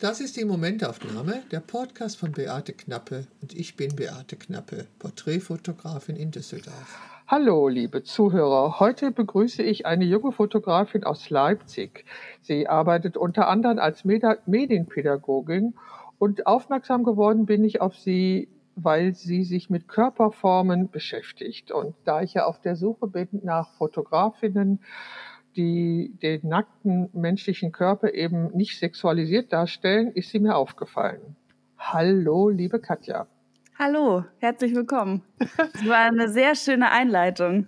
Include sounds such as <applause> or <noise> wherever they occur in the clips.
Das ist die Momentaufnahme, der Podcast von Beate Knappe und ich bin Beate Knappe, Porträtfotografin in Düsseldorf. Hallo, liebe Zuhörer. Heute begrüße ich eine junge Fotografin aus Leipzig. Sie arbeitet unter anderem als Medienpädagogin und aufmerksam geworden bin ich auf sie, weil sie sich mit Körperformen beschäftigt. Und da ich ja auf der Suche bin nach Fotografinnen, die den nackten menschlichen Körper eben nicht sexualisiert darstellen, ist sie mir aufgefallen. Hallo, liebe Katja. Hallo, herzlich willkommen. Das war eine sehr schöne Einleitung.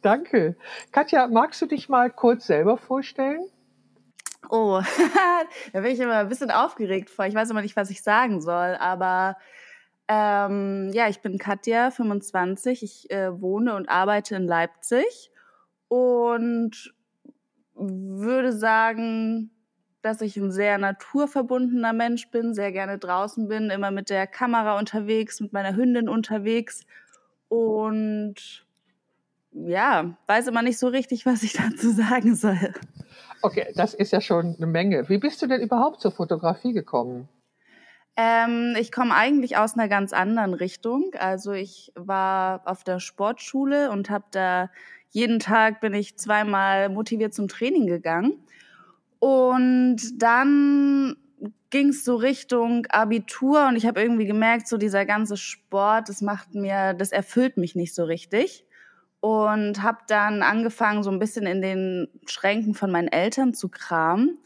Danke. Katja, magst du dich mal kurz selber vorstellen? Oh, <laughs> da bin ich immer ein bisschen aufgeregt vor. Ich weiß immer nicht, was ich sagen soll, aber ähm, ja, ich bin Katja, 25. Ich äh, wohne und arbeite in Leipzig und würde sagen, dass ich ein sehr naturverbundener Mensch bin, sehr gerne draußen bin, immer mit der Kamera unterwegs, mit meiner Hündin unterwegs und ja, weiß immer nicht so richtig, was ich <laughs> dazu sagen soll. Okay, das ist ja schon eine Menge. Wie bist du denn überhaupt zur Fotografie gekommen? Ähm, ich komme eigentlich aus einer ganz anderen Richtung. Also ich war auf der Sportschule und habe da jeden Tag bin ich zweimal motiviert zum Training gegangen. Und dann ging es so Richtung Abitur und ich habe irgendwie gemerkt, so dieser ganze Sport, das macht mir, das erfüllt mich nicht so richtig. Und habe dann angefangen, so ein bisschen in den Schränken von meinen Eltern zu kramen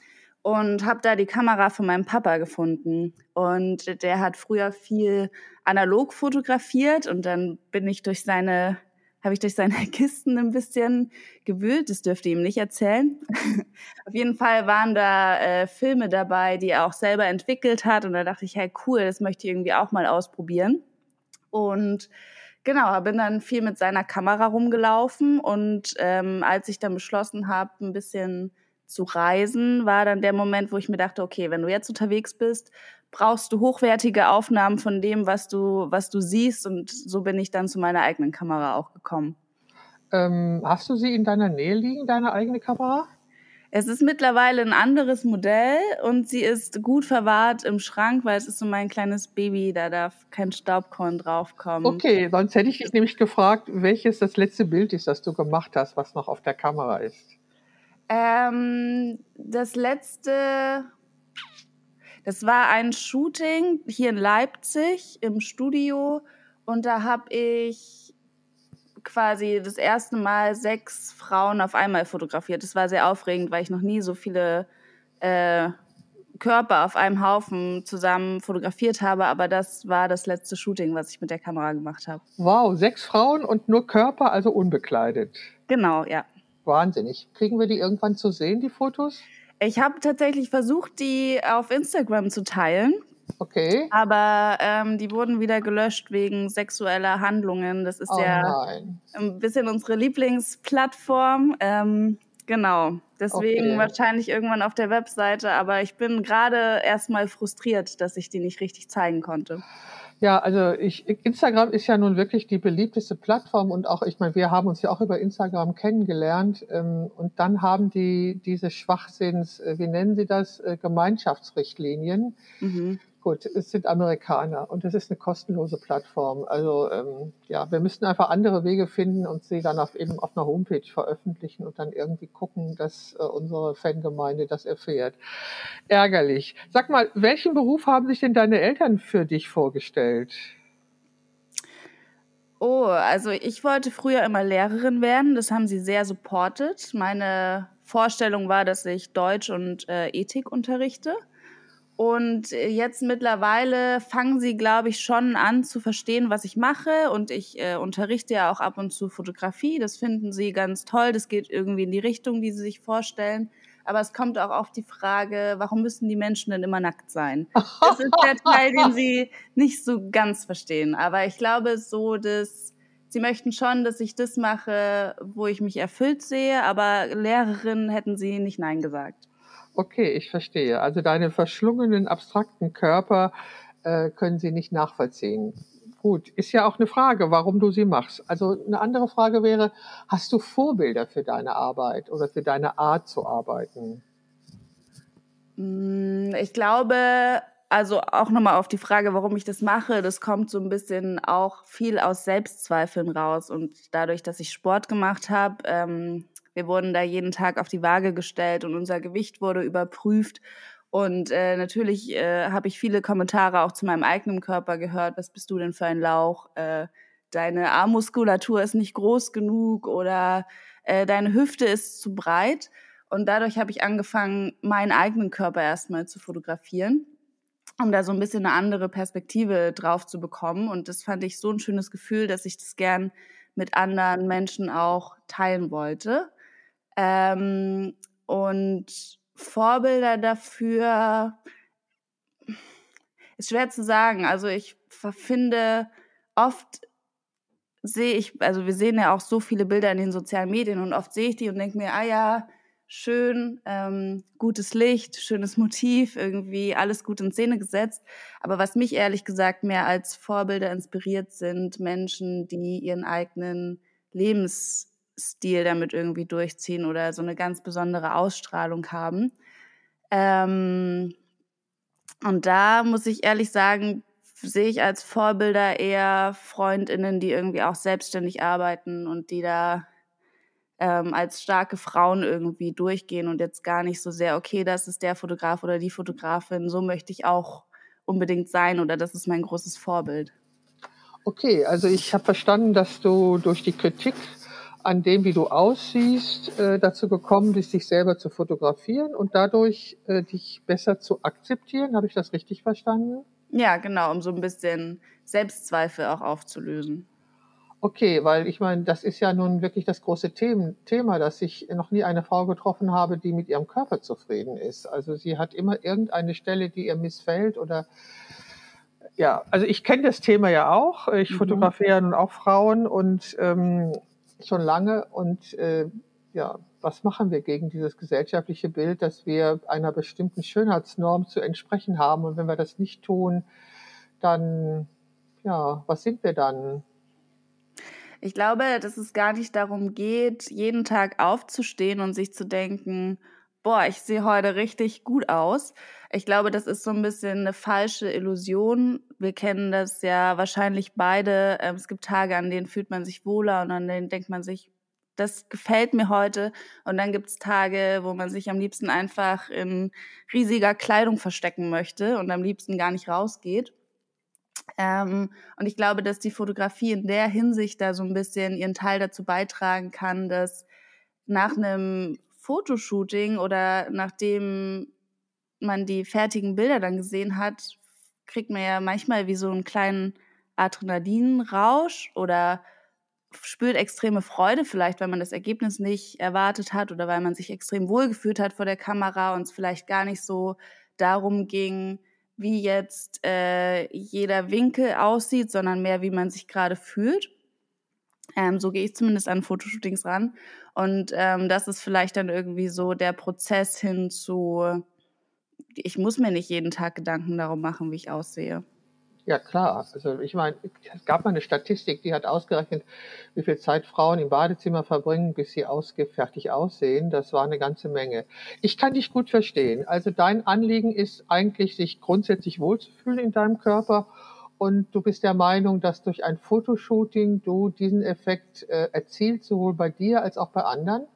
und habe da die Kamera von meinem Papa gefunden. Und der hat früher viel analog fotografiert und dann bin ich durch seine habe ich durch seine <laughs> Kisten ein bisschen gewühlt. Das dürfte ihm nicht erzählen. <laughs> Auf jeden Fall waren da äh, Filme dabei, die er auch selber entwickelt hat. Und da dachte ich, hey, cool, das möchte ich irgendwie auch mal ausprobieren. Und genau, bin dann viel mit seiner Kamera rumgelaufen. Und ähm, als ich dann beschlossen habe, ein bisschen zu reisen, war dann der Moment, wo ich mir dachte, okay, wenn du jetzt unterwegs bist, brauchst du hochwertige Aufnahmen von dem, was du, was du siehst. Und so bin ich dann zu meiner eigenen Kamera auch gekommen. Ähm, hast du sie in deiner Nähe liegen, deine eigene Kamera? Es ist mittlerweile ein anderes Modell und sie ist gut verwahrt im Schrank, weil es ist so mein kleines Baby, da darf kein Staubkorn draufkommen. Okay, sonst hätte ich dich nämlich gefragt, welches das letzte Bild ist, das du gemacht hast, was noch auf der Kamera ist. Ähm, das letzte, das war ein Shooting hier in Leipzig im Studio und da habe ich quasi das erste Mal sechs Frauen auf einmal fotografiert. Das war sehr aufregend, weil ich noch nie so viele äh, Körper auf einem Haufen zusammen fotografiert habe, aber das war das letzte Shooting, was ich mit der Kamera gemacht habe. Wow, sechs Frauen und nur Körper, also unbekleidet. Genau, ja. Wahnsinnig. Kriegen wir die irgendwann zu sehen, die Fotos? Ich habe tatsächlich versucht, die auf Instagram zu teilen. Okay. Aber ähm, die wurden wieder gelöscht wegen sexueller Handlungen. Das ist oh ja nein. ein bisschen unsere Lieblingsplattform. Ähm, genau. Deswegen Okay. wahrscheinlich irgendwann auf der Webseite. Aber ich bin gerade erstmal frustriert, dass ich die nicht richtig zeigen konnte. Ja, also ich, Instagram ist ja nun wirklich die beliebteste Plattform und auch, ich meine, wir haben uns ja auch über Instagram kennengelernt ähm, und dann haben die diese Schwachsinns, äh, wie nennen Sie das, äh, Gemeinschaftsrichtlinien. Mhm. Gut, es sind Amerikaner und es ist eine kostenlose Plattform. Also ähm, ja, wir müssten einfach andere Wege finden und sie dann auf, eben auf einer Homepage veröffentlichen und dann irgendwie gucken, dass äh, unsere Fangemeinde das erfährt. Ärgerlich. Sag mal, welchen Beruf haben sich denn deine Eltern für dich vorgestellt? Oh, also ich wollte früher immer Lehrerin werden. Das haben sie sehr supportet. Meine Vorstellung war, dass ich Deutsch und äh, Ethik unterrichte. Und äh, jetzt mittlerweile fangen sie, glaube ich, schon an zu verstehen, was ich mache. Und ich äh, unterrichte ja auch ab und zu Fotografie. Das finden sie ganz toll. Das geht irgendwie in die Richtung, die sie sich vorstellen. Aber es kommt auch auf die Frage, warum müssen die Menschen denn immer nackt sein? Das ist der Teil, den sie nicht so ganz verstehen. Aber ich glaube, so dass sie möchten schon, dass ich das mache, wo ich mich erfüllt sehe. Aber Lehrerin hätten sie nicht Nein gesagt. Okay, ich verstehe. Also deine verschlungenen, abstrakten Körper äh, können sie nicht nachvollziehen. Gut, ist ja auch eine Frage, warum du sie machst. Also eine andere Frage wäre, hast du Vorbilder für deine Arbeit oder für deine Art zu arbeiten? Mm, ich glaube, also auch nochmal auf die Frage, warum ich das mache, das kommt so ein bisschen auch viel aus Selbstzweifeln raus. Und dadurch, dass ich Sport gemacht habe, ähm, wir wurden da jeden Tag auf die Waage gestellt und unser Gewicht wurde überprüft. Und äh, natürlich äh, habe ich viele Kommentare auch zu meinem eigenen Körper gehört. Was bist du denn für ein Lauch? Äh, deine Armmuskulatur ist nicht groß genug oder äh, deine Hüfte ist zu breit. Und dadurch habe ich angefangen, meinen eigenen Körper erstmal zu fotografieren um da so ein bisschen eine andere Perspektive drauf zu bekommen. Und das fand ich so ein schönes Gefühl, dass ich das gern mit anderen Menschen auch teilen wollte. Ähm, und Vorbilder dafür ist schwer zu sagen. Also ich finde, oft sehe ich, also wir sehen ja auch so viele Bilder in den sozialen Medien und oft sehe ich die und denke mir, ah ja, schön, ähm, gutes Licht, schönes Motiv, irgendwie alles gut in Szene gesetzt. Aber was mich ehrlich gesagt mehr als Vorbilder inspiriert, sind Menschen, die ihren eigenen Lebensstil damit irgendwie durchziehen oder so eine ganz besondere Ausstrahlung haben. Ähm, und da muss ich ehrlich sagen, sehe ich als Vorbilder eher Freundinnen, die irgendwie auch selbstständig arbeiten und die da ähm, als starke Frauen irgendwie durchgehen und jetzt gar nicht so sehr, okay, das ist der Fotograf oder die Fotografin, so möchte ich auch unbedingt sein oder das ist mein großes Vorbild. Okay, also ich habe verstanden, dass du durch die Kritik an dem, wie du aussiehst, äh, dazu gekommen bist, dich selber zu fotografieren und dadurch äh, dich besser zu akzeptieren. Habe ich das richtig verstanden? Ja, genau, um so ein bisschen Selbstzweifel auch aufzulösen. Okay, weil ich meine, das ist ja nun wirklich das große Thema, dass ich noch nie eine Frau getroffen habe, die mit ihrem Körper zufrieden ist. Also sie hat immer irgendeine Stelle, die ihr missfällt oder ja, also ich kenne das Thema ja auch. Ich mhm. fotografiere nun auch Frauen und ähm, schon lange und äh, ja, was machen wir gegen dieses gesellschaftliche Bild, dass wir einer bestimmten Schönheitsnorm zu entsprechen haben und wenn wir das nicht tun, dann ja, was sind wir dann? Ich glaube, dass es gar nicht darum geht, jeden Tag aufzustehen und sich zu denken, boah, ich sehe heute richtig gut aus. Ich glaube, das ist so ein bisschen eine falsche Illusion. Wir kennen das ja wahrscheinlich beide. Ähm, es gibt Tage, an denen fühlt man sich wohler und an denen denkt man sich, das gefällt mir heute. Und dann gibt es Tage, wo man sich am liebsten einfach in riesiger Kleidung verstecken möchte und am liebsten gar nicht rausgeht. Ähm, und ich glaube, dass die Fotografie in der Hinsicht da so ein bisschen ihren Teil dazu beitragen kann, dass nach einem Fotoshooting oder nachdem man die fertigen Bilder dann gesehen hat, kriegt man ja manchmal wie so einen kleinen Adrenalinrausch oder spürt extreme Freude, vielleicht weil man das Ergebnis nicht erwartet hat oder weil man sich extrem wohlgefühlt hat vor der Kamera und es vielleicht gar nicht so darum ging, wie jetzt äh, jeder Winkel aussieht, sondern mehr, wie man sich gerade fühlt. Ähm, so gehe ich zumindest an Fotoshootings ran. Und ähm, das ist vielleicht dann irgendwie so der Prozess hin zu, ich muss mir nicht jeden Tag Gedanken darum machen, wie ich aussehe. Ja, klar. Also ich meine, es gab mal eine Statistik, die hat ausgerechnet, wie viel Zeit Frauen im Badezimmer verbringen, bis sie ausgefertigt aussehen. Das war eine ganze Menge. Ich kann dich gut verstehen. Also dein Anliegen ist eigentlich, sich grundsätzlich wohlzufühlen in deinem Körper. Und du bist der Meinung, dass durch ein Fotoshooting du diesen Effekt äh, erzielst, sowohl bei dir als auch bei anderen?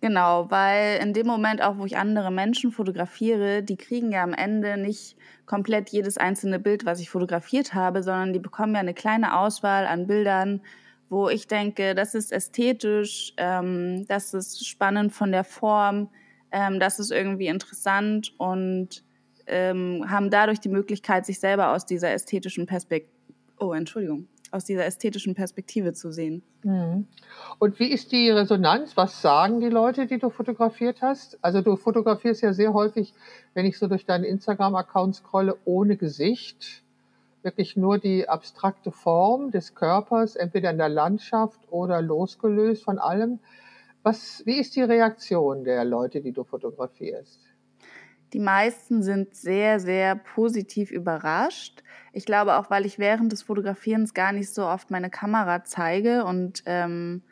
Genau, weil in dem Moment auch, wo ich andere Menschen fotografiere, die kriegen ja am Ende nicht komplett jedes einzelne Bild, was ich fotografiert habe, sondern die bekommen ja eine kleine Auswahl an Bildern, wo ich denke, das ist ästhetisch, ähm, das ist spannend von der Form, ähm, das ist irgendwie interessant und ähm, haben dadurch die Möglichkeit, sich selber aus dieser ästhetischen Perspektive, oh Entschuldigung, aus dieser ästhetischen Perspektive zu sehen. Mhm. Und wie ist die Resonanz? Was sagen die Leute, die du fotografiert hast? Also du fotografierst ja sehr häufig, wenn ich so durch deinen Instagram-Account scrolle, ohne Gesicht. Wirklich nur die abstrakte Form des Körpers, entweder in der Landschaft oder losgelöst von allem. Was, wie ist die Reaktion der Leute, die du fotografierst? Die meisten sind sehr, sehr positiv überrascht. Ich glaube auch, weil ich während des Fotografierens gar nicht so oft meine Kamera zeige und ähm,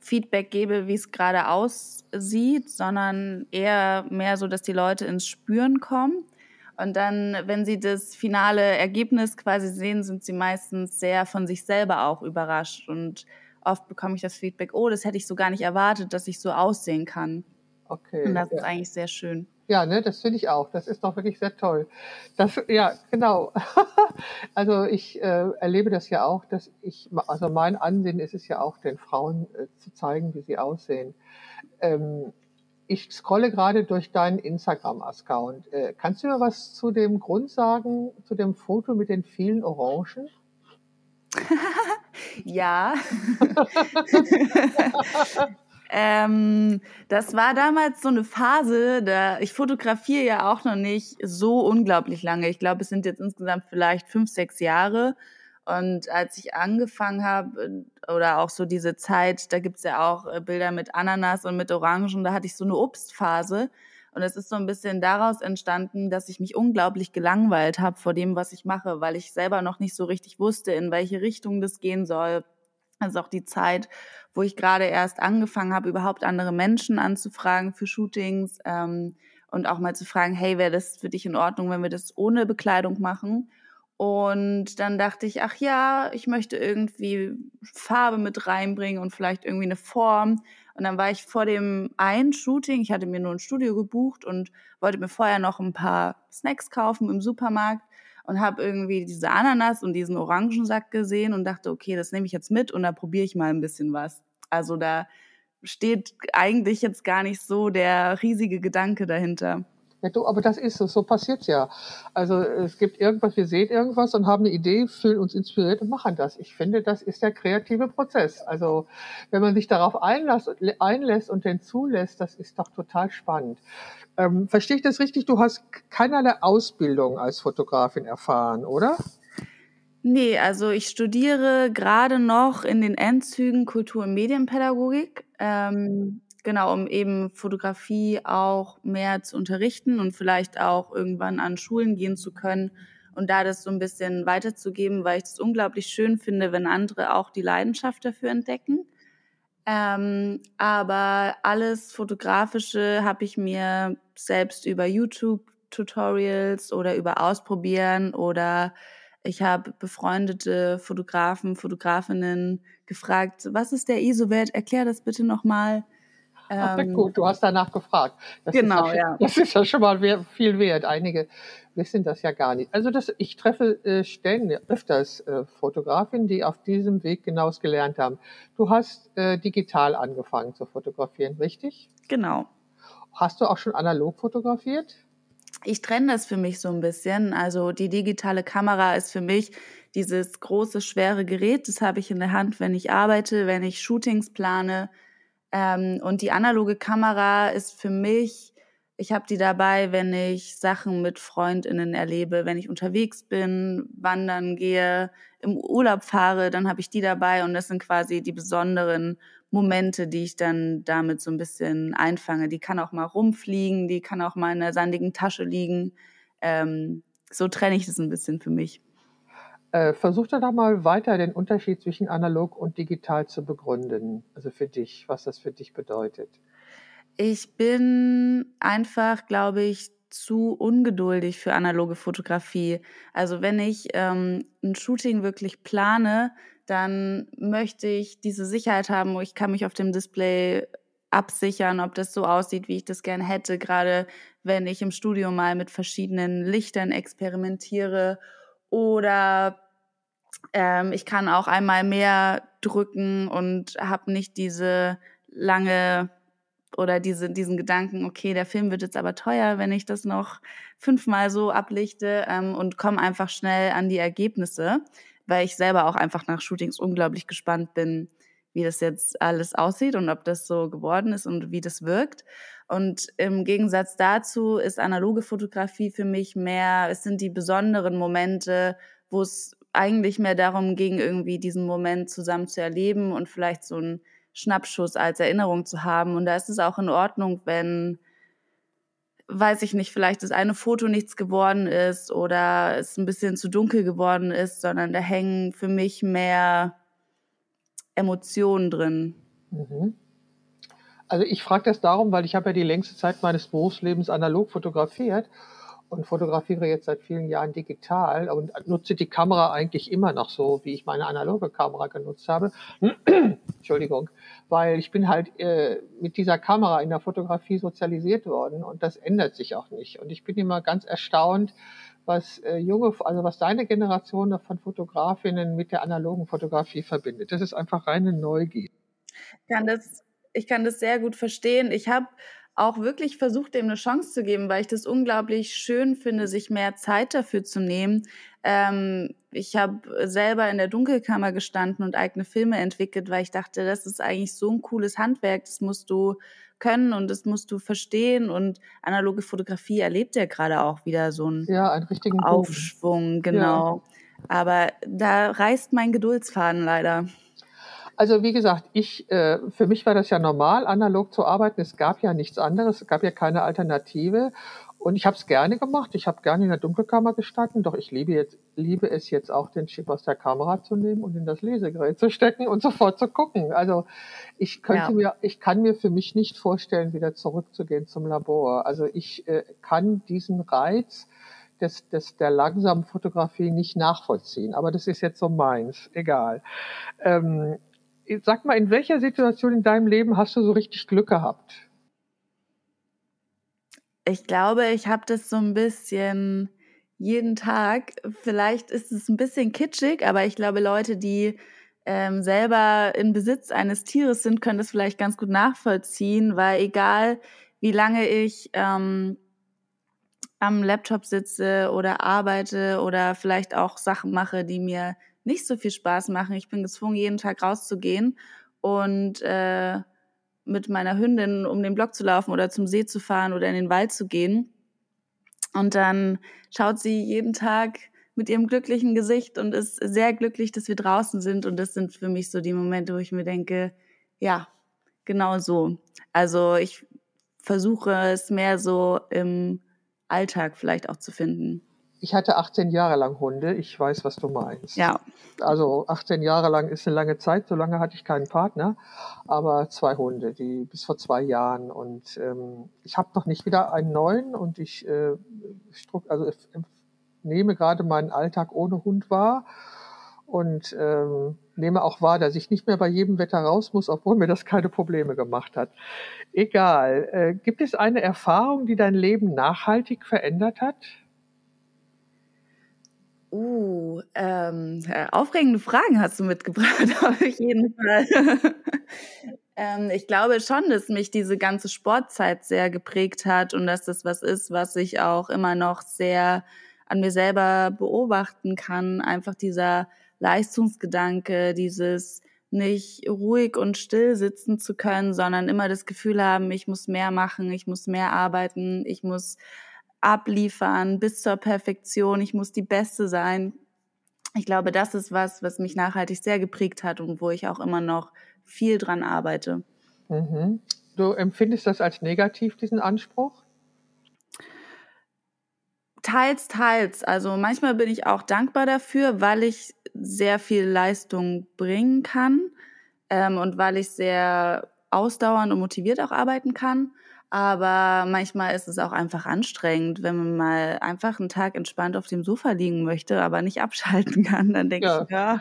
Feedback gebe, wie es gerade aussieht, sondern eher mehr so, dass die Leute ins Spüren kommen. Und dann, wenn sie das finale Ergebnis quasi sehen, sind sie meistens sehr von sich selber auch überrascht. Und oft bekomme ich das Feedback, oh, das hätte ich so gar nicht erwartet, dass ich so aussehen kann. Okay. Und das ja. ist eigentlich sehr schön. Ja, ne, das finde ich auch. Das ist doch wirklich sehr toll. Das, ja, genau. <laughs> also ich äh, erlebe das ja auch, dass ich, also mein Ansehen ist es ja auch, den Frauen äh, zu zeigen, wie sie aussehen. Ähm, ich scrolle gerade durch deinen Instagram-Account. Äh, kannst du mir was zu dem Grund sagen, zu dem Foto mit den vielen Orangen? <laughs> ja. <laughs> ähm, das war damals so eine Phase, da ich fotografiere ja auch noch nicht so unglaublich lange. Ich glaube, es sind jetzt insgesamt vielleicht fünf, sechs Jahre. Und als ich angefangen habe, oder auch so diese Zeit, da gibt's ja auch äh, Bilder mit Ananas und mit Orangen, da hatte ich so eine Obstphase. Und es ist so ein bisschen daraus entstanden, dass ich mich unglaublich gelangweilt habe vor dem, was ich mache, weil ich selber noch nicht so richtig wusste, in welche Richtung das gehen soll. Also auch die Zeit, wo ich gerade erst angefangen habe, überhaupt andere Menschen anzufragen für Shootings ähm, und auch mal zu fragen, hey, wäre das für dich in Ordnung, wenn wir das ohne Bekleidung machen? Und dann dachte ich, ach ja, ich möchte irgendwie Farbe mit reinbringen und vielleicht irgendwie eine Form. Und dann war ich vor dem einen Shooting, ich hatte mir nur ein Studio gebucht und wollte mir vorher noch ein paar Snacks kaufen im Supermarkt und habe irgendwie diese Ananas und diesen Orangensack gesehen und dachte, okay, das nehme ich jetzt mit und da probiere ich mal ein bisschen was. Also da steht eigentlich jetzt gar nicht so der riesige Gedanke dahinter. Ja, du, aber das ist es, so passiert's ja. Also es gibt irgendwas, wir sehen irgendwas und haben eine Idee, fühlen uns inspiriert und machen das. Ich finde, das ist der kreative Prozess. Also wenn man sich darauf einlässt, einlässt und den zulässt, das ist doch total spannend. Ähm, verstehe ich das richtig? Du hast keinerlei Ausbildung als Fotografin erfahren, oder? Nee, also ich studiere gerade noch in den Endzügen Kultur- und Medienpädagogik. Ähm, Genau, um eben Fotografie auch mehr zu unterrichten und vielleicht auch irgendwann an Schulen gehen zu können und da das so ein bisschen weiterzugeben, weil ich es unglaublich schön finde, wenn andere auch die Leidenschaft dafür entdecken. Ähm, aber alles Fotografische habe ich mir selbst über YouTube-Tutorials oder über Ausprobieren oder ich habe befreundete Fotografen, Fotografinnen gefragt, was ist der ISO-Wert? Erklär das bitte nochmal. Ähm, gut, du hast danach gefragt. Das genau, ist ja, ja. Das ist ja schon mal viel wert. Einige wissen das ja gar nicht. Also das, ich treffe äh, ständig, öfters äh, Fotografinnen, die auf diesem Weg genaues gelernt haben. Du hast äh, digital angefangen zu fotografieren, richtig? Genau. Hast du auch schon analog fotografiert? Ich trenne das für mich so ein bisschen. Also die digitale Kamera ist für mich dieses große, schwere Gerät. Das habe ich in der Hand, wenn ich arbeite, wenn ich Shootings plane, ähm, und die analoge Kamera ist für mich, ich habe die dabei, wenn ich Sachen mit Freundinnen erlebe, wenn ich unterwegs bin, wandern gehe, im Urlaub fahre, dann habe ich die dabei und das sind quasi die besonderen Momente, die ich dann damit so ein bisschen einfange. Die kann auch mal rumfliegen, die kann auch mal in der sandigen Tasche liegen. Ähm, so trenne ich das ein bisschen für mich. Äh, versuch doch mal weiter den Unterschied zwischen analog und digital zu begründen. Also für dich, was das für dich bedeutet. Ich bin einfach, glaube ich, zu ungeduldig für analoge Fotografie. Also wenn ich ähm, ein Shooting wirklich plane, dann möchte ich diese Sicherheit haben, wo ich kann mich auf dem Display absichern, ob das so aussieht, wie ich das gerne hätte, gerade wenn ich im Studio mal mit verschiedenen Lichtern experimentiere oder ähm, ich kann auch einmal mehr drücken und habe nicht diese lange oder diese, diesen Gedanken, okay, der Film wird jetzt aber teuer, wenn ich das noch fünfmal so ablichte ähm, und komme einfach schnell an die Ergebnisse, weil ich selber auch einfach nach Shootings unglaublich gespannt bin, wie das jetzt alles aussieht und ob das so geworden ist und wie das wirkt. Und im Gegensatz dazu ist analoge Fotografie für mich mehr, es sind die besonderen Momente, wo es eigentlich mehr darum ging, irgendwie diesen Moment zusammen zu erleben und vielleicht so einen Schnappschuss als Erinnerung zu haben. Und da ist es auch in Ordnung, wenn, weiß ich nicht, vielleicht das eine Foto nichts geworden ist oder es ein bisschen zu dunkel geworden ist, sondern da hängen für mich mehr Emotionen drin. Mhm. Also ich frage das darum, weil ich habe ja die längste Zeit meines Berufslebens analog fotografiert und fotografiere jetzt seit vielen Jahren digital und nutze die Kamera eigentlich immer noch so, wie ich meine analoge Kamera genutzt habe. <clears throat> Entschuldigung, weil ich bin halt äh, mit dieser Kamera in der Fotografie sozialisiert worden und das ändert sich auch nicht. Und ich bin immer ganz erstaunt, was äh, junge, also was deine Generation von Fotografinnen mit der analogen Fotografie verbindet. Das ist einfach reine Neugier. Ich kann das, ich kann das sehr gut verstehen. Ich habe auch wirklich versucht, dem eine Chance zu geben, weil ich das unglaublich schön finde, sich mehr Zeit dafür zu nehmen. Ähm, ich habe selber in der Dunkelkammer gestanden und eigene Filme entwickelt, weil ich dachte, das ist eigentlich so ein cooles Handwerk, das musst du können und das musst du verstehen. Und analoge Fotografie erlebt ja gerade auch wieder so einen, ja, einen richtigen Aufschwung, genau. Ja. Aber da reißt mein Geduldsfaden leider. Also wie gesagt, ich, äh, für mich war das ja normal, analog zu arbeiten. Es gab ja nichts anderes, es gab ja keine Alternative. Und ich habe es gerne gemacht. Ich habe gerne in der Dunkelkammer gestanden, doch ich liebe, jetzt, liebe es jetzt auch, den Chip aus der Kamera zu nehmen und in das Lesegerät zu stecken und <laughs> sofort zu gucken. Also ich könnte ja. mir, ich kann mir für mich nicht vorstellen, wieder zurückzugehen zum Labor. Also ich äh, kann diesen Reiz des, des, der langsamen Fotografie nicht nachvollziehen. Aber das ist jetzt so meins, egal. Ähm, sag mal, in welcher Situation in deinem Leben hast du so richtig Glück gehabt? Ich glaube, ich habe das so ein bisschen jeden Tag. Vielleicht ist es ein bisschen kitschig, aber ich glaube, Leute, die ähm, selber in Besitz eines Tieres sind, können das vielleicht ganz gut nachvollziehen, weil egal wie lange ich ähm, am Laptop sitze oder arbeite oder vielleicht auch Sachen mache, die mir nicht so viel Spaß machen. Ich bin gezwungen, jeden Tag rauszugehen und äh, mit meiner Hündin um den Block zu laufen oder zum See zu fahren oder in den Wald zu gehen. Und dann schaut sie jeden Tag mit ihrem glücklichen Gesicht und ist sehr glücklich, dass wir draußen sind. Und das sind für mich so die Momente, wo ich mir denke, ja, genau so. Also ich versuche es mehr so im Alltag vielleicht auch zu finden. Ich hatte 18 Jahre lang Hunde. Ich weiß, was du meinst. Ja. Also 18 Jahre lang ist eine lange Zeit. So lange hatte ich keinen Partner, aber zwei Hunde, die bis vor zwei Jahren. Und ähm, ich habe noch nicht wieder einen neuen und ich äh, also ich nehme gerade meinen Alltag ohne Hund wahr und ähm, nehme auch wahr, dass ich nicht mehr bei jedem Wetter raus muss, obwohl mir das keine Probleme gemacht hat. Egal. Äh, gibt es eine Erfahrung, die dein Leben nachhaltig verändert hat? Uh, ähm, äh, aufregende Fragen hast du mitgebracht, <laughs> auf jeden Fall. <laughs> ähm, ich glaube schon, dass mich diese ganze Sportzeit sehr geprägt hat und dass das was ist, was ich auch immer noch sehr an mir selber beobachten kann. Einfach dieser Leistungsgedanke, dieses nicht ruhig und still sitzen zu können, sondern immer das Gefühl haben, ich muss mehr machen, ich muss mehr arbeiten, ich muss abliefern bis zur Perfektion. Ich muss die Beste sein. Ich glaube, das ist was, was mich nachhaltig sehr geprägt hat und wo ich auch immer noch viel dran arbeite. Mhm. Du empfindest das als negativ, diesen Anspruch? Teils, teils. Also manchmal bin ich auch dankbar dafür, weil ich sehr viel Leistung bringen kann ähm, und weil ich sehr ausdauernd und motiviert auch arbeiten kann. Aber manchmal ist es auch einfach anstrengend, wenn man mal einfach einen Tag entspannt auf dem Sofa liegen möchte, aber nicht abschalten <laughs> kann. Dann denke ja. ich, ja.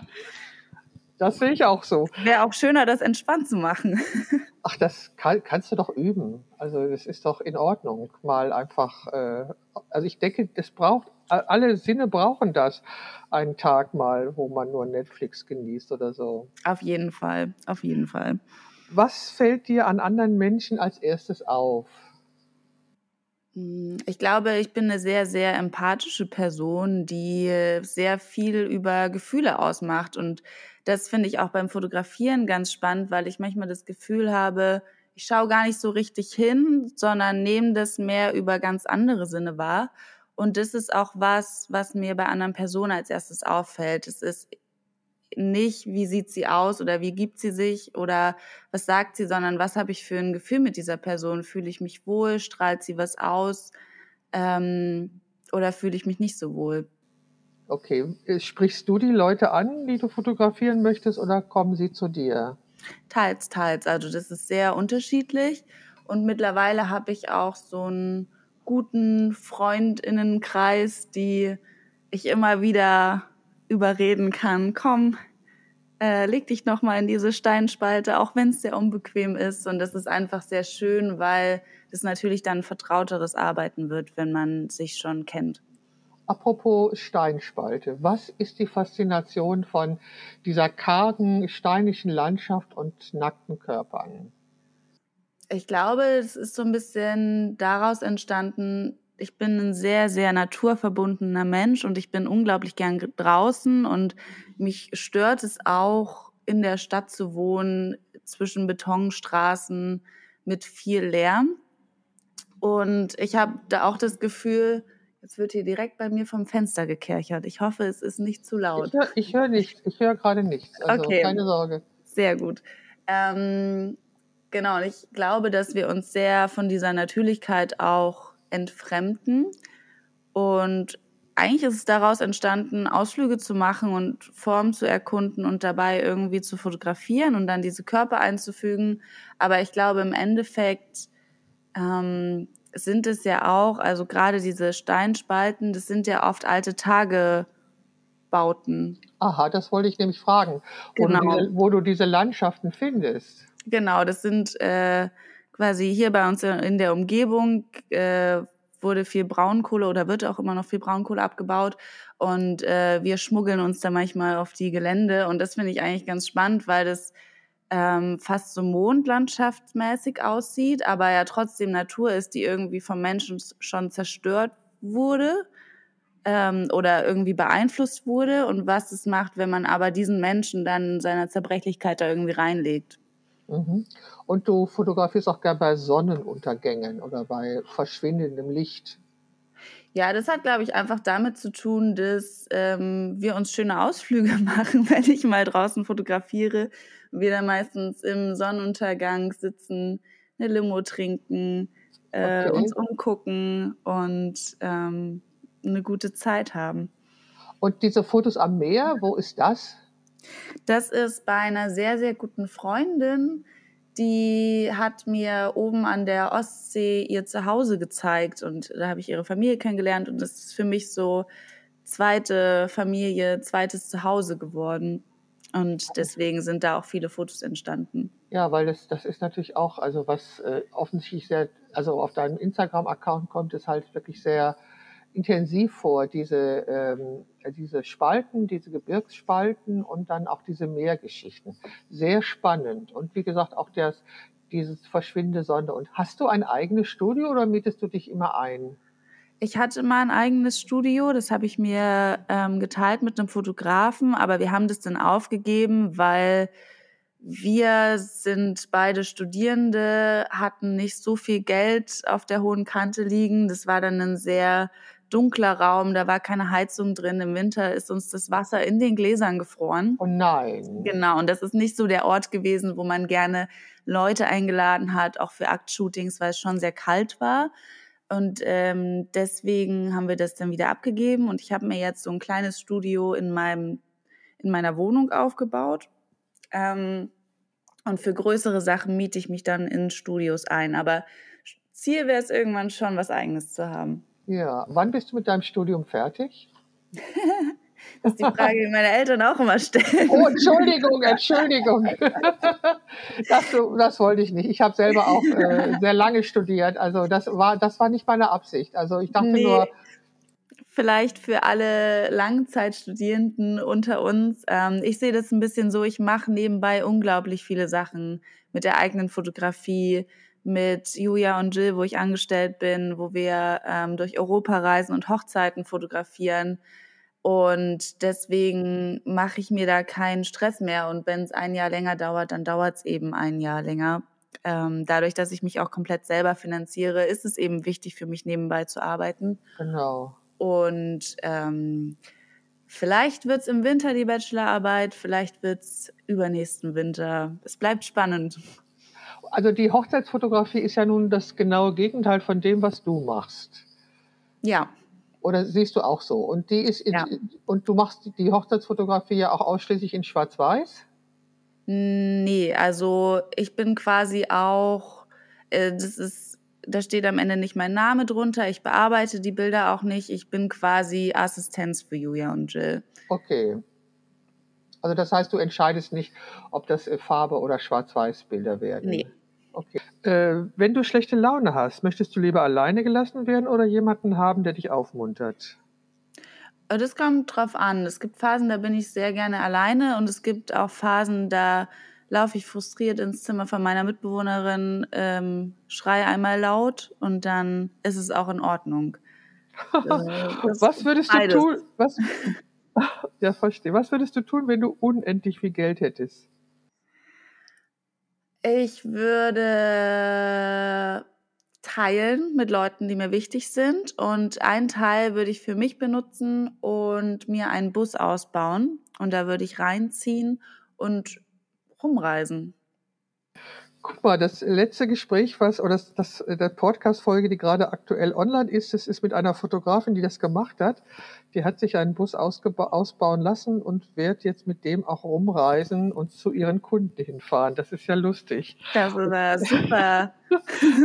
Das sehe ich auch so. Wäre auch schöner, das entspannt zu machen. <laughs> Ach, das kann, kannst du doch üben. Also das ist doch in Ordnung. Mal einfach, äh, also ich denke, das braucht, alle Sinne brauchen das. Einen Tag mal, wo man nur Netflix genießt oder so. Auf jeden Fall, auf jeden Fall. Was fällt dir an anderen Menschen als erstes auf? Hm, ich glaube, ich bin eine sehr, sehr empathische Person, die sehr viel über Gefühle ausmacht. Und das finde ich auch beim Fotografieren ganz spannend, weil ich manchmal das Gefühl habe, ich schaue gar nicht so richtig hin, sondern nehme das mehr über ganz andere Sinne wahr. Und das ist auch was, was mir bei anderen Personen als erstes auffällt. Es ist nicht, wie sieht sie aus oder wie gibt sie sich oder was sagt sie, sondern was habe ich für ein Gefühl mit dieser Person? Fühle ich mich wohl? Strahlt sie was aus? Ähm, oder fühle ich mich nicht so wohl? Okay, sprichst du die Leute an, die du fotografieren möchtest, oder kommen sie zu dir? Teils, teils. Also das ist sehr unterschiedlich. Und mittlerweile habe ich auch so einen guten Freundinnenkreis, die ich immer wieder überreden kann. Komm, äh, leg dich noch mal in diese Steinspalte, auch wenn es sehr unbequem ist. Und das ist einfach sehr schön, weil das natürlich dann vertrauteres Arbeiten wird, wenn man sich schon kennt. Apropos Steinspalte, was ist die Faszination von dieser kargen, steinischen Landschaft und nackten Körpern? Ich glaube, es ist so ein bisschen daraus entstanden, ich bin ein sehr, sehr naturverbundener Mensch und ich bin unglaublich gern draußen und mich stört es auch, in der Stadt zu wohnen, zwischen Betonstraßen mit viel Lärm. Und ich habe da auch das Gefühl, jetzt wird hier direkt bei mir vom Fenster gekerchert. Ich hoffe, es ist nicht zu laut. Ich höre hör nichts, ich höre gerade nichts. Also okay. keine Sorge. Sehr gut. Ähm, genau, und ich glaube, dass wir uns sehr von dieser Natürlichkeit auch entfremden. Und eigentlich ist es daraus entstanden, Ausflüge zu machen und Formen zu erkunden und dabei irgendwie zu fotografieren und dann diese Körper einzufügen. Aber ich glaube, im Endeffekt ähm, sind es ja auch, also gerade diese Steinspalten, das sind ja oft alte Tagebauten. Aha, das wollte ich nämlich fragen, wo, genau. du, diese, wo du diese Landschaften findest. Genau, das sind äh, quasi hier bei uns in der Umgebung äh, wurde viel Braunkohle oder wird auch immer noch viel Braunkohle abgebaut. Und äh, wir schmuggeln uns da manchmal auf die Gelände. Und das finde ich eigentlich ganz spannend, weil das ähm, fast so mondlandschaftsmäßig aussieht, aber ja trotzdem Natur ist, die irgendwie vom Menschen schon zerstört wurde ähm, oder irgendwie beeinflusst wurde. Und was es macht, wenn man aber diesen Menschen dann seiner Zerbrechlichkeit da irgendwie reinlegt. Mhm. Und du fotografierst auch gerne bei Sonnenuntergängen oder bei verschwindendem Licht. Ja, das hat, glaube ich, einfach damit zu tun, dass ähm, wir uns schöne Ausflüge <laughs> machen, wenn ich mal draußen fotografiere. Wir dann meistens im Sonnenuntergang sitzen, eine Limo trinken, äh, okay. uns umgucken und ähm, eine gute Zeit haben. Und diese Fotos am Meer, wo ist das? Das ist bei einer sehr, sehr guten Freundin. Die hat mir oben an der Ostsee ihr Zuhause gezeigt und da habe ich ihre Familie kennengelernt und das ist für mich so zweite Familie, zweites Zuhause geworden. Und deswegen sind da auch viele Fotos entstanden. Ja, weil das, das ist natürlich auch, also was äh, offensichtlich sehr, also auf deinem Instagram-Account kommt, ist halt wirklich sehr intensiv vor, diese, ähm, diese Spalten, diese Gebirgsspalten und dann auch diese Meergeschichten. Sehr spannend. Und wie gesagt, auch das, dieses verschwindende Sonne. Und hast du ein eigenes Studio oder mietest du dich immer ein? Ich hatte mal ein eigenes Studio, das habe ich mir ähm, geteilt mit einem Fotografen, aber wir haben das dann aufgegeben, weil wir sind beide Studierende, hatten nicht so viel Geld auf der hohen Kante liegen. Das war dann ein sehr dunkler Raum, da war keine Heizung drin. Im Winter ist uns das Wasser in den Gläsern gefroren. Oh nein. Genau, und das ist nicht so der Ort gewesen, wo man gerne Leute eingeladen hat, auch für Aktshootings, weil es schon sehr kalt war. Und ähm, deswegen haben wir das dann wieder abgegeben und ich habe mir jetzt so ein kleines Studio in meinem in meiner Wohnung aufgebaut. Ähm, und für größere Sachen miete ich mich dann in Studios ein. Aber Ziel wäre es irgendwann schon, was Eigenes zu haben. Ja, wann bist du mit deinem Studium fertig? <laughs> das ist die Frage, die meine Eltern auch immer stellen. Oh, Entschuldigung, Entschuldigung. <laughs> Das, das wollte ich nicht. Ich habe selber auch äh, sehr lange studiert. Also das war, das war nicht meine Absicht. Also ich dachte nee, nur. Vielleicht für alle Langzeitstudierenden unter uns. Ähm, ich sehe das ein bisschen so, ich mache nebenbei unglaublich viele Sachen mit der eigenen Fotografie, mit Julia und Jill, wo ich angestellt bin, wo wir ähm, durch Europa reisen und Hochzeiten fotografieren. Und deswegen mache ich mir da keinen Stress mehr. Und wenn es ein Jahr länger dauert, dann dauert es eben ein Jahr länger. Ähm, dadurch, dass ich mich auch komplett selber finanziere, ist es eben wichtig für mich, nebenbei zu arbeiten. Genau. Und ähm, vielleicht wird es im Winter die Bachelorarbeit, vielleicht wird es übernächsten Winter. Es bleibt spannend also die Hochzeitsfotografie ist ja nun das genaue Gegenteil von dem, was du machst. Ja. Oder siehst du auch so? Und die ist in, ja. und du machst die Hochzeitsfotografie ja auch ausschließlich in Schwarz-Weiß? Nee, also ich bin quasi auch, äh, das ist, da steht am Ende nicht mein Name drunter. Ich bearbeite die Bilder auch nicht. Ich bin quasi Assistenz für Julia und Jill. Okay. Also das heißt, du entscheidest nicht, ob das äh, Farbe oder Schwarz-Weiß-Bilder werden. Nee. Okay. Äh, wenn du schlechte Laune hast, möchtest du lieber alleine gelassen werden oder jemanden haben, der dich aufmuntert? Äh, Das kommt drauf an. Es gibt Phasen, da bin ich sehr gerne alleine und es gibt auch Phasen, da laufe ich frustriert ins Zimmer von meiner Mitbewohnerin, ähm, schreie einmal laut und dann ist es auch in Ordnung. Äh, <laughs> das Was würdest du beides. tun? Was, <laughs> ja, verstehe. Was würdest du tun, wenn du unendlich viel Geld hättest? Ich würde teilen mit Leuten, die mir wichtig sind. Und einen Teil würde ich für mich benutzen und mir einen Bus ausbauen. Und da würde ich reinziehen und rumreisen. Guck mal, das letzte Gespräch, was, oder das, das, der Podcast-Folge, die gerade aktuell online ist, das ist mit einer Fotografin, die das gemacht hat. Die hat sich einen Bus ausbauen lassen und wird jetzt mit dem auch rumreisen und zu ihren Kunden hinfahren. Das ist ja lustig. Das ist ja <laughs> super.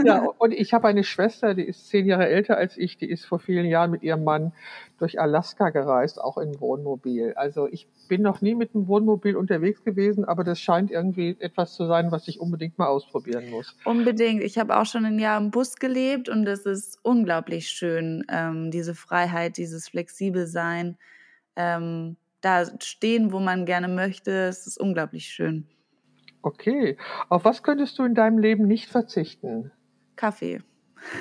Ja, und ich habe eine Schwester, die ist zehn Jahre älter als ich, die ist vor vielen Jahren mit ihrem Mann durch Alaska gereist, auch im Wohnmobil. Also ich bin noch nie mit einem Wohnmobil unterwegs gewesen, aber das scheint irgendwie etwas zu sein, was ich unbedingt mal ausprobieren muss. Unbedingt. Ich habe auch schon ein Jahr im Bus gelebt und es ist unglaublich schön, ähm, diese Freiheit, dieses flexibel sein, ähm, da stehen, wo man gerne möchte. Es ist unglaublich schön. Okay, auf was könntest du in deinem Leben nicht verzichten? Kaffee.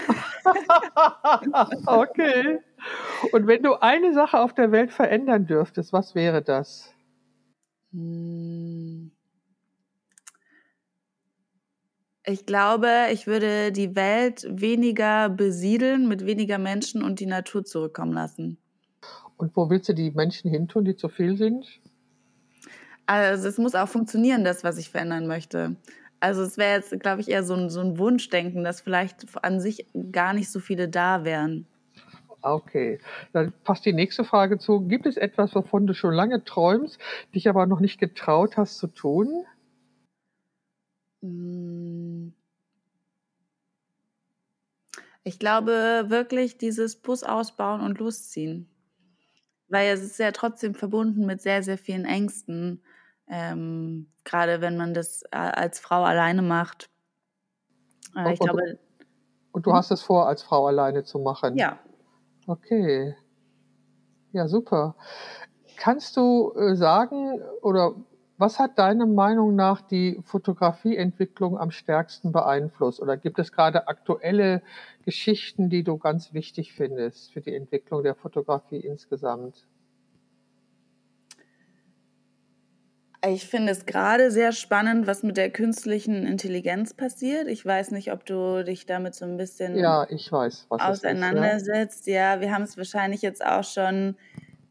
<laughs> okay. Und wenn du eine Sache auf der Welt verändern dürftest, was wäre das? Hm. Ich glaube, ich würde die Welt weniger besiedeln, mit weniger Menschen und die Natur zurückkommen lassen. Und wo willst du die Menschen hintun, die zu viel sind? Also es muss auch funktionieren, das, was ich verändern möchte. Also es wäre jetzt, glaube ich, eher so ein, so ein Wunschdenken, dass vielleicht an sich gar nicht so viele da wären. Okay, dann passt die nächste Frage zu. Gibt es etwas, wovon du schon lange träumst, dich aber noch nicht getraut hast zu tun? Hm. Ich glaube wirklich dieses Bus ausbauen und losziehen. Weil es ist ja trotzdem verbunden mit sehr, sehr vielen Ängsten. Ähm, gerade wenn man das äh, als Frau alleine macht. Äh, ich Und- glaube, Und du Mhm. hast es vor, als Frau alleine zu machen? ja. Okay. Ja, super. Kannst du äh, sagen oder was hat deiner Meinung nach die Fotografieentwicklung am stärksten beeinflusst? Oder gibt es gerade aktuelle Geschichten, die du ganz wichtig findest für die Entwicklung der Fotografie insgesamt? Ich finde es gerade sehr spannend, was mit der künstlichen Intelligenz passiert. Ich weiß nicht, ob du dich damit so ein bisschen Ja, ich weiß, was es ist. Ja. auseinandersetzt. Ja, wir haben es wahrscheinlich jetzt auch schon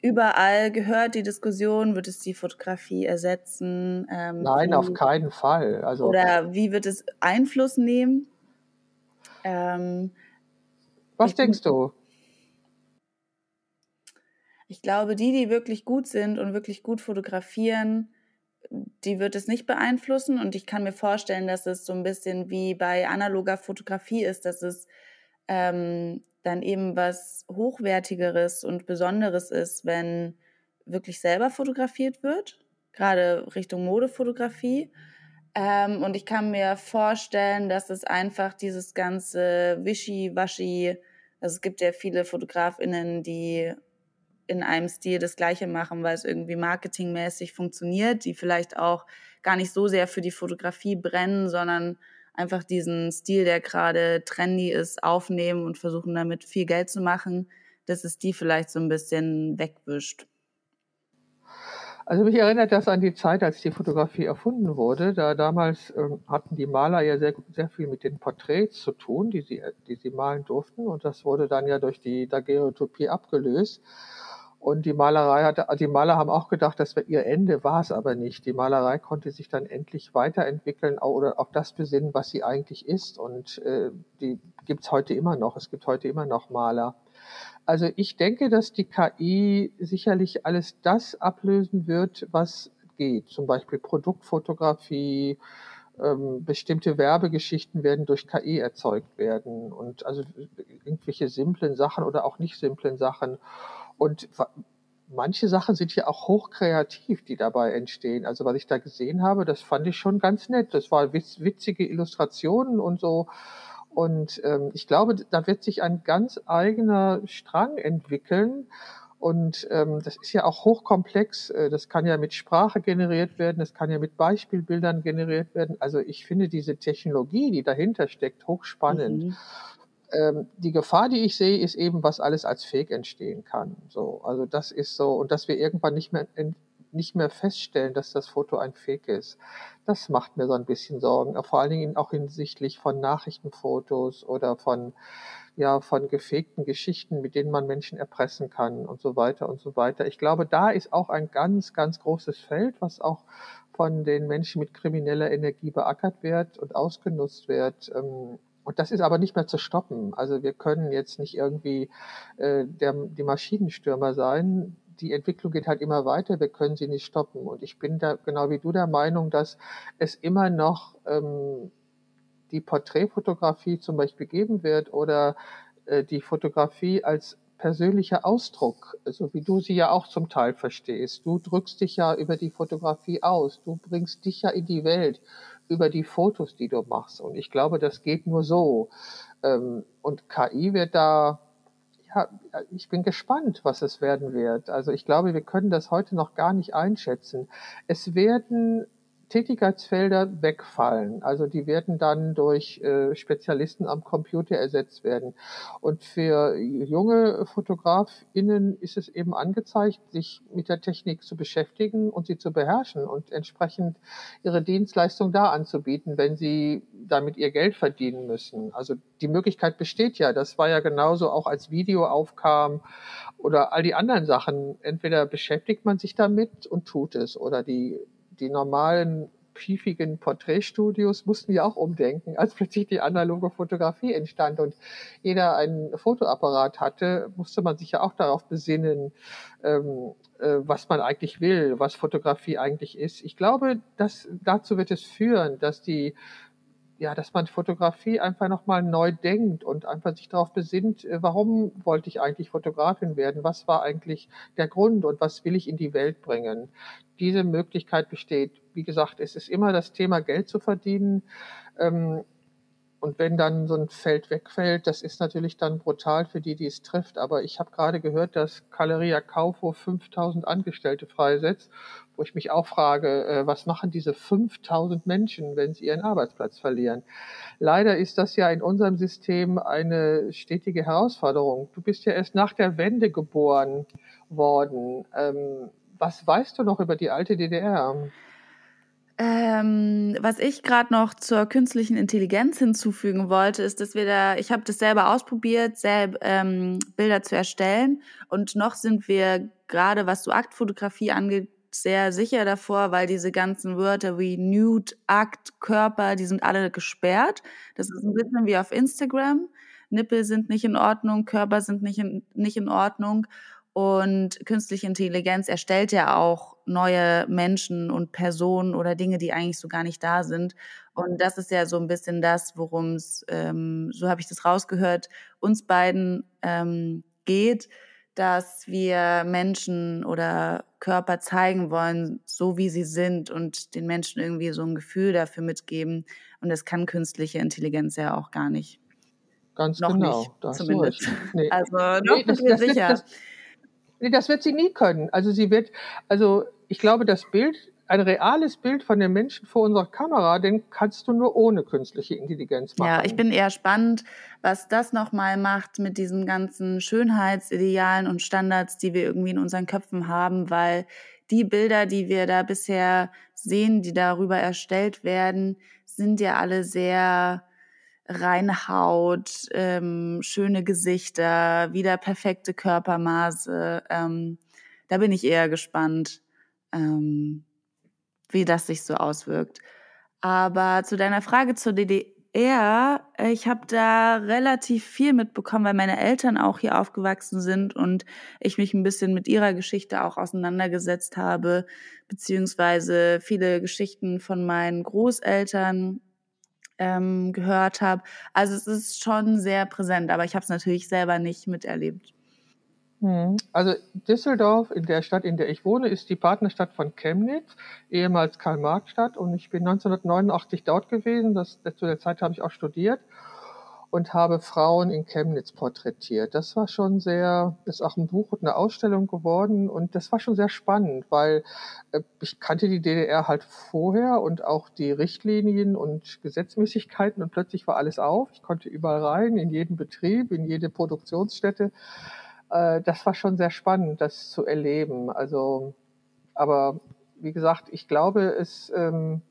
überall gehört, die Diskussion, wird es die Fotografie ersetzen? Ähm, Nein, wie, auf keinen Fall. Also Oder wie wird es Einfluss nehmen? Ähm, was ich denkst du? ich glaube, die, die wirklich gut sind und wirklich gut fotografieren, die wird es nicht beeinflussen. Und ich kann mir vorstellen, dass es so ein bisschen wie bei analoger Fotografie ist, dass es ähm, dann eben was Hochwertigeres und Besonderes ist, wenn wirklich selber fotografiert wird, gerade Richtung Modefotografie. Ähm, und ich kann mir vorstellen, dass es einfach dieses ganze Wischi-Waschi, also es gibt ja viele FotografInnen, die in einem Stil das Gleiche machen, weil es irgendwie marketingmäßig funktioniert, die vielleicht auch gar nicht so sehr für die Fotografie brennen, sondern einfach diesen Stil, der gerade trendy ist, aufnehmen und versuchen damit viel Geld zu machen, dass es die vielleicht so ein bisschen wegwischt. Also mich erinnert das an die Zeit, als die Fotografie erfunden wurde. Da damals ähm, hatten die Maler ja sehr, sehr viel mit den Porträts zu tun, die sie, die sie malen durften. Und das wurde dann ja durch die Daguerreotypie abgelöst. Und die Malerei hatte, die Maler haben auch gedacht, das wäre ihr Ende, war es aber nicht. Die Malerei konnte sich dann endlich weiterentwickeln oder auf das besinnen, was sie eigentlich ist. Und äh, die gibt's heute immer noch. Es gibt heute immer noch Maler. Also ich denke, dass die KI sicherlich alles das ablösen wird, was geht. Zum Beispiel Produktfotografie, ähm, bestimmte Werbegeschichten werden durch KI erzeugt werden und also irgendwelche simplen Sachen oder auch nicht simplen Sachen. Und manche Sachen sind ja auch hochkreativ, die dabei entstehen. Also was ich da gesehen habe, das fand ich schon ganz nett. Das war witz, witzige Illustrationen und so. Und ähm, ich glaube, da wird sich ein ganz eigener Strang entwickeln. Und ähm, das ist ja auch hochkomplex. Äh, das kann ja mit Sprache generiert werden, das kann ja mit Beispielbildern generiert werden. Also ich finde diese Technologie, die dahinter steckt, hochspannend. Mhm. Ähm, die Gefahr, die ich sehe, ist eben, was alles als Fake entstehen kann. So, also das ist so, und dass wir irgendwann nicht mehr nicht mehr feststellen, dass das Foto ein Fake ist. Das macht mir so ein bisschen Sorgen, vor allen Dingen auch hinsichtlich von Nachrichtenfotos oder von ja von gefegten Geschichten, mit denen man Menschen erpressen kann und so weiter und so weiter. Ich glaube, da ist auch ein ganz, ganz großes Feld, was auch von den Menschen mit krimineller Energie beackert wird und ausgenutzt wird. Ähm, und das ist aber nicht mehr zu stoppen. Also wir können jetzt nicht irgendwie äh, der, die Maschinenstürmer sein. Die Entwicklung geht halt immer weiter, wir können sie nicht stoppen. Und ich bin da genau wie du der Meinung, dass es immer noch ähm, die Porträtfotografie zum Beispiel geben wird oder äh, die Fotografie als persönlicher Ausdruck, so wie du sie ja auch zum Teil verstehst. Du drückst dich ja über die Fotografie aus, du bringst dich ja in die Welt über die Fotos, die du machst. Und ich glaube, das geht nur so. Ähm, und KI wird da, ich bin gespannt, was es werden wird. Also ich glaube, wir können das heute noch gar nicht einschätzen. Es werden Tätigkeitsfelder wegfallen. Also die werden dann durch äh, Spezialisten am Computer ersetzt werden. Und für junge FotografInnen ist es eben angezeigt, sich mit der Technik zu beschäftigen und sie zu beherrschen und entsprechend ihre Dienstleistung da anzubieten, wenn sie damit ihr Geld verdienen müssen. Also die Möglichkeit besteht ja. Das war ja genauso auch als Video aufkam oder all die anderen Sachen. Entweder beschäftigt man sich damit und tut es oder die die normalen piefigen Porträtstudios mussten ja auch umdenken, als plötzlich die analoge Fotografie entstand und jeder einen Fotoapparat hatte, musste man sich ja auch darauf besinnen, ähm, äh, was man eigentlich will, was Fotografie eigentlich ist. Ich glaube, dass dazu wird es führen, dass die ja, dass man Fotografie einfach nochmal neu denkt und einfach sich darauf besinnt, äh, warum wollte ich eigentlich Fotografin werden? Was war eigentlich der Grund und was will ich in die Welt bringen? Diese Möglichkeit besteht. Wie gesagt, es ist immer das Thema Geld zu verdienen. Ähm, und wenn dann so ein Feld wegfällt, das ist natürlich dann brutal für die, die es trifft. Aber ich habe gerade gehört, dass Galeria Kaufhof 5000 Angestellte freisetzt, wo ich mich auch frage, äh, was machen diese 5000 Menschen, wenn sie ihren Arbeitsplatz verlieren? Leider ist das ja in unserem System eine stetige Herausforderung. Du bist ja erst nach der Wende geboren worden. Ähm, was weißt du noch über die alte DDR? Ähm, was ich gerade noch zur künstlichen Intelligenz hinzufügen wollte, ist, dass wir da, ich habe das selber ausprobiert, selber ähm, Bilder zu erstellen und noch sind wir gerade, was so Aktfotografie angeht, sehr sicher davor, weil diese ganzen Wörter wie Nude, Akt, Körper, die sind alle gesperrt. Das ist ein bisschen wie auf Instagram. Nippel sind nicht in Ordnung, Körper sind nicht in, nicht in Ordnung. Und künstliche Intelligenz erstellt ja auch neue Menschen und Personen oder Dinge, die eigentlich so gar nicht da sind. Und das ist ja so ein bisschen das, worum es, ähm, so habe ich das rausgehört, uns beiden ähm, geht, dass wir Menschen oder Körper zeigen wollen, so wie sie sind und den Menschen irgendwie so ein Gefühl dafür mitgeben. Und das kann künstliche Intelligenz ja auch gar nicht. Ganz noch genau. Nicht, zumindest. Nee. Also noch nee, das, bin ich mir sicher. <laughs> Das, Nee, das wird sie nie können. Also sie wird, also ich glaube, das Bild, ein reales Bild von den Menschen vor unserer Kamera, den kannst du nur ohne künstliche Intelligenz machen. Ja, ich bin eher spannend, was das nochmal macht mit diesen ganzen Schönheitsidealen und Standards, die wir irgendwie in unseren Köpfen haben, weil die Bilder, die wir da bisher sehen, die darüber erstellt werden, sind ja alle sehr reine Haut, ähm, schöne Gesichter, wieder perfekte Körpermaße. Ähm, da bin ich eher gespannt, ähm, wie das sich so auswirkt. Aber zu deiner Frage zur DD DDR. Ich habe da relativ viel mitbekommen, weil meine Eltern auch hier aufgewachsen sind und ich mich ein bisschen mit ihrer Geschichte auch auseinandergesetzt habe, beziehungsweise viele Geschichten von meinen Großeltern ähm, gehört habe. Also es ist schon sehr präsent, aber ich habe es natürlich selber nicht miterlebt. Hm. Also Düsseldorf, in der Stadt, in der ich wohne, ist die Partnerstadt von Chemnitz, ehemals Karl-Marx-Stadt. Und ich bin 1989 dort gewesen. Das, zu der Zeit habe ich auch studiert und habe Frauen in Chemnitz porträtiert. Das war schon sehr, ist auch ein Buch und eine Ausstellung geworden. Und das war schon sehr spannend, weil äh, ich kannte die DDR halt vorher und auch die Richtlinien und Gesetzmäßigkeiten. Und plötzlich war alles auf. Ich konnte überall rein, in jeden Betrieb, in jede Produktionsstätte äh, das war schon sehr spannend, das zu erleben. Also, aber wie gesagt, ich glaube, es, ähm,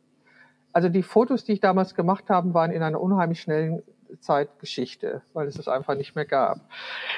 also die Fotos, die ich damals gemacht habe, waren in einer unheimlich schnellen Zeit Geschichte, weil es es einfach nicht mehr gab.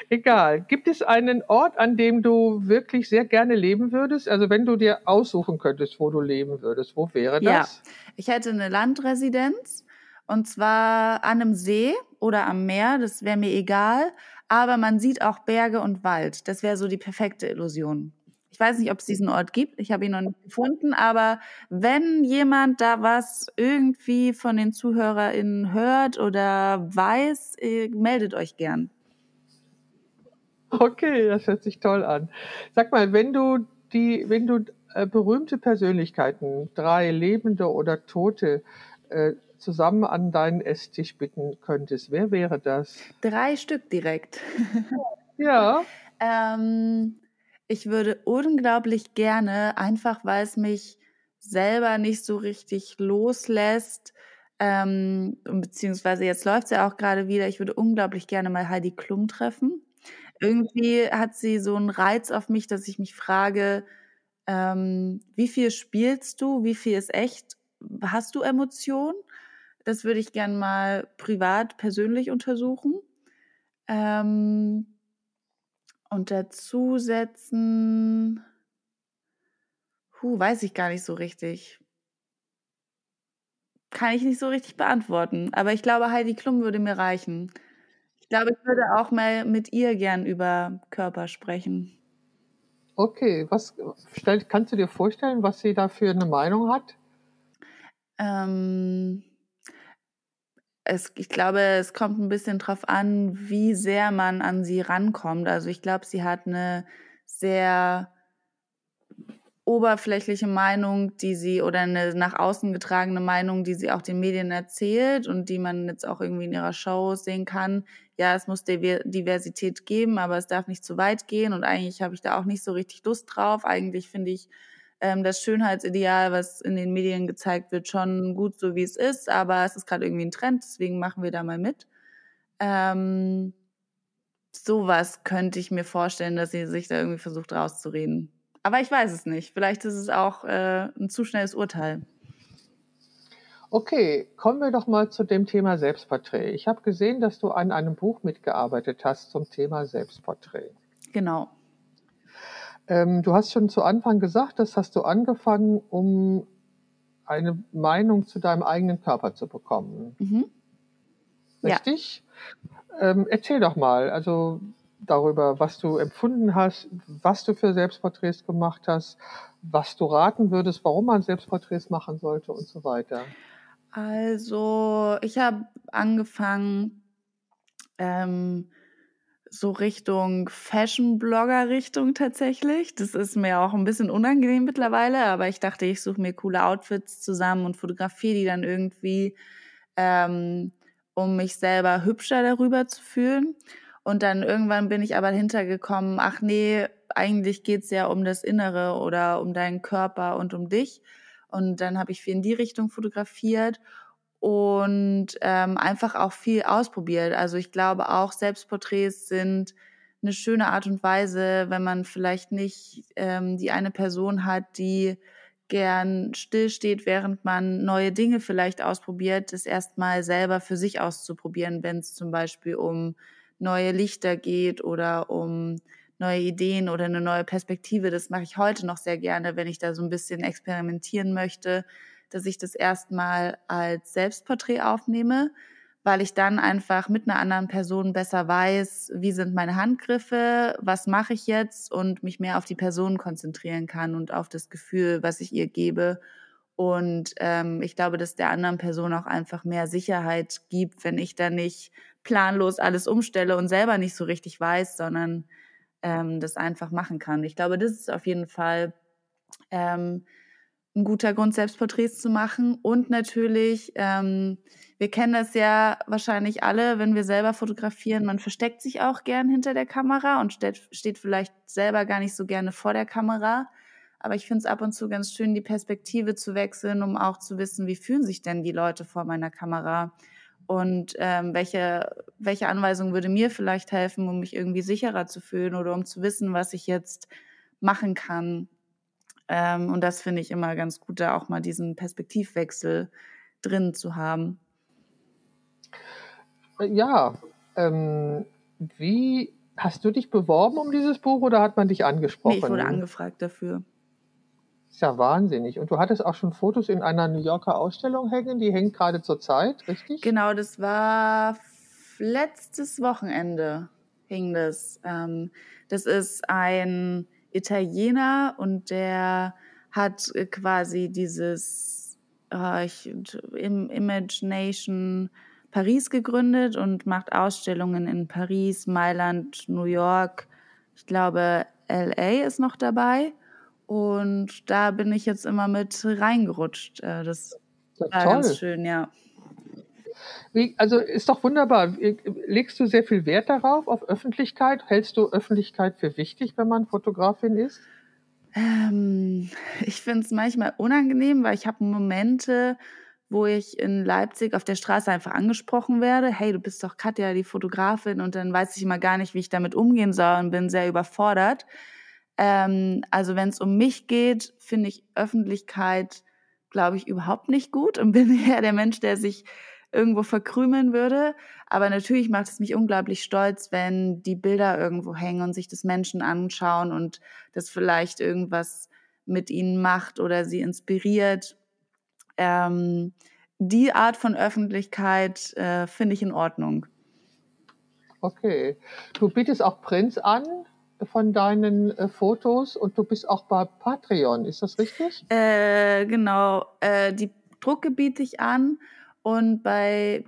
Egal. Gibt es einen Ort, an dem du wirklich sehr gerne leben würdest? Also wenn du dir aussuchen könntest, wo du leben würdest, wo wäre das? Ja, ich hätte eine Landresidenz und zwar an einem See oder am Meer, das wäre mir egal aber man sieht auch Berge und Wald. Das wäre so die perfekte Illusion. Ich weiß nicht, ob es diesen Ort gibt. Ich habe ihn noch nicht gefunden. Aber wenn jemand da was irgendwie von den ZuhörerInnen hört oder weiß, äh, meldet euch gern. Okay, das hört sich toll an. Sag mal, wenn du die, wenn du äh, berühmte Persönlichkeiten, drei lebende oder tote, äh, zusammen an deinen Esstisch bitten könntest, wer wäre das? Drei Stück direkt. ja. <laughs> ähm, ich würde unglaublich gerne, einfach weil es mich selber nicht so richtig loslässt, ähm, beziehungsweise jetzt läuft es ja auch gerade wieder, ich würde unglaublich gerne mal Heidi Klum treffen. Irgendwie hat sie so einen Reiz auf mich, dass ich mich frage, ähm, wie viel spielst du, wie viel ist echt? Hast du Emotionen? Das würde ich gern mal privat, persönlich untersuchen. Ähm, und dazu setzen, huh, weiß ich gar nicht so richtig. Kann ich nicht so richtig beantworten. Aber ich glaube, Heidi Klum würde mir reichen. Ich glaube, ich würde auch mal mit ihr gern über Körper sprechen. Okay, was kannst du dir vorstellen, was sie da für eine Meinung hat? Ähm, es, ich glaube, es kommt ein bisschen drauf an, wie sehr man an sie rankommt. Also ich glaube, sie hat eine sehr oberflächliche Meinung, die sie oder eine nach außen getragene Meinung, die sie auch den Medien erzählt und die man jetzt auch irgendwie in ihrer Show sehen kann. Ja, es muss Diversität geben, aber es darf nicht zu weit gehen und eigentlich habe ich da auch nicht so richtig Lust drauf. Eigentlich finde ich ähm, das Schönheitsideal, was in den Medien gezeigt wird, schon gut so wie es ist, aber es ist gerade irgendwie ein Trend, deswegen machen wir da mal mit. Ähm, sowas könnte ich mir vorstellen, dass sie sich da irgendwie versucht rauszureden. Aber ich weiß es nicht. Vielleicht ist es auch äh, ein zu schnelles Urteil. Okay, kommen wir doch mal zu dem Thema Selbstporträt. Ich habe gesehen, dass du an einem Buch mitgearbeitet hast zum Thema Selbstporträt. Genau. Ähm, du hast schon zu Anfang gesagt, das hast du angefangen, um eine Meinung zu deinem eigenen Körper zu bekommen. Mhm. Richtig? Ja. Ähm, erzähl doch mal, also darüber, was du empfunden hast, was du für Selbstporträts gemacht hast, was du raten würdest, warum man Selbstporträts machen sollte und so weiter. Also, ich habe angefangen, ähm, so Richtung Fashion-Blogger-Richtung tatsächlich. Das ist mir auch ein bisschen unangenehm mittlerweile, aber ich dachte, ich suche mir coole Outfits zusammen und fotografiere die dann irgendwie, ähm, um mich selber hübscher darüber zu fühlen. Und dann irgendwann bin ich aber hintergekommen, ach nee, eigentlich geht's ja um das Innere oder um deinen Körper und um dich. Und dann habe ich viel in die Richtung fotografiert und ähm, einfach auch viel ausprobiert. Also ich glaube auch, Selbstporträts sind eine schöne Art und Weise, wenn man vielleicht nicht ähm, die eine Person hat, die gern stillsteht, während man neue Dinge vielleicht ausprobiert, das erstmal selber für sich auszuprobieren, wenn es zum Beispiel um neue Lichter geht oder um neue Ideen oder eine neue Perspektive. Das mache ich heute noch sehr gerne, wenn ich da so ein bisschen experimentieren möchte dass ich das erstmal als Selbstporträt aufnehme. weil ich dann einfach mit einer anderen Person besser weiß, wie sind meine Handgriffe, was mache ich jetzt und mich mehr auf die Person konzentrieren kann und auf das Gefühl, was ich ihr gebe. Und ähm, ich glaube, dass der anderen Person auch einfach mehr Sicherheit gibt, wenn ich da nicht planlos alles umstelle und selber nicht so richtig weiß, sondern ähm, das einfach machen kann. Ich glaube, das ist auf jeden Fall ähm, ein guter Grund, Selbstporträts zu machen. Und natürlich, ähm, wir kennen das ja wahrscheinlich alle, wenn wir selber fotografieren, man versteckt sich auch gern hinter der Kamera und steht, steht vielleicht selber gar nicht so gerne vor der Kamera. Aber ich finde es ab und zu ganz schön, die Perspektive zu wechseln, um auch zu wissen, wie fühlen sich denn die Leute vor meiner Kamera und ähm, welche, welche Anweisung würde mir vielleicht helfen, um mich irgendwie sicherer zu fühlen oder um zu wissen, was ich jetzt machen kann. Ähm, und das finde ich immer ganz gut, da auch mal diesen Perspektivwechsel drin zu haben. Ja, ähm, wie hast du dich beworben um dieses Buch oder hat man dich angesprochen? Nee, ich wurde angefragt dafür. Ist ja wahnsinnig. Und du hattest auch schon Fotos in einer New Yorker Ausstellung hängen, die hängt gerade zur Zeit, richtig? Genau, das war letztes Wochenende hing das. Ähm, das ist ein Italiener und der hat quasi dieses äh, Imagination Paris gegründet und macht Ausstellungen in Paris, Mailand, New York. Ich glaube, LA ist noch dabei. Und da bin ich jetzt immer mit reingerutscht. Äh, das ja, war toll. ganz schön, ja. Wie, also ist doch wunderbar. Legst du sehr viel Wert darauf, auf Öffentlichkeit? Hältst du Öffentlichkeit für wichtig, wenn man Fotografin ist? Ähm, ich finde es manchmal unangenehm, weil ich habe Momente, wo ich in Leipzig auf der Straße einfach angesprochen werde. Hey, du bist doch Katja, die Fotografin. Und dann weiß ich immer gar nicht, wie ich damit umgehen soll und bin sehr überfordert. Ähm, also wenn es um mich geht, finde ich Öffentlichkeit, glaube ich, überhaupt nicht gut und <laughs> bin eher der Mensch, der sich irgendwo verkrümeln würde. Aber natürlich macht es mich unglaublich stolz, wenn die Bilder irgendwo hängen und sich das Menschen anschauen und das vielleicht irgendwas mit ihnen macht oder sie inspiriert. Ähm, die Art von Öffentlichkeit äh, finde ich in Ordnung. Okay. Du bietest auch Prints an von deinen äh, Fotos und du bist auch bei Patreon, ist das richtig? Äh, genau, äh, die Drucke biete ich an und bei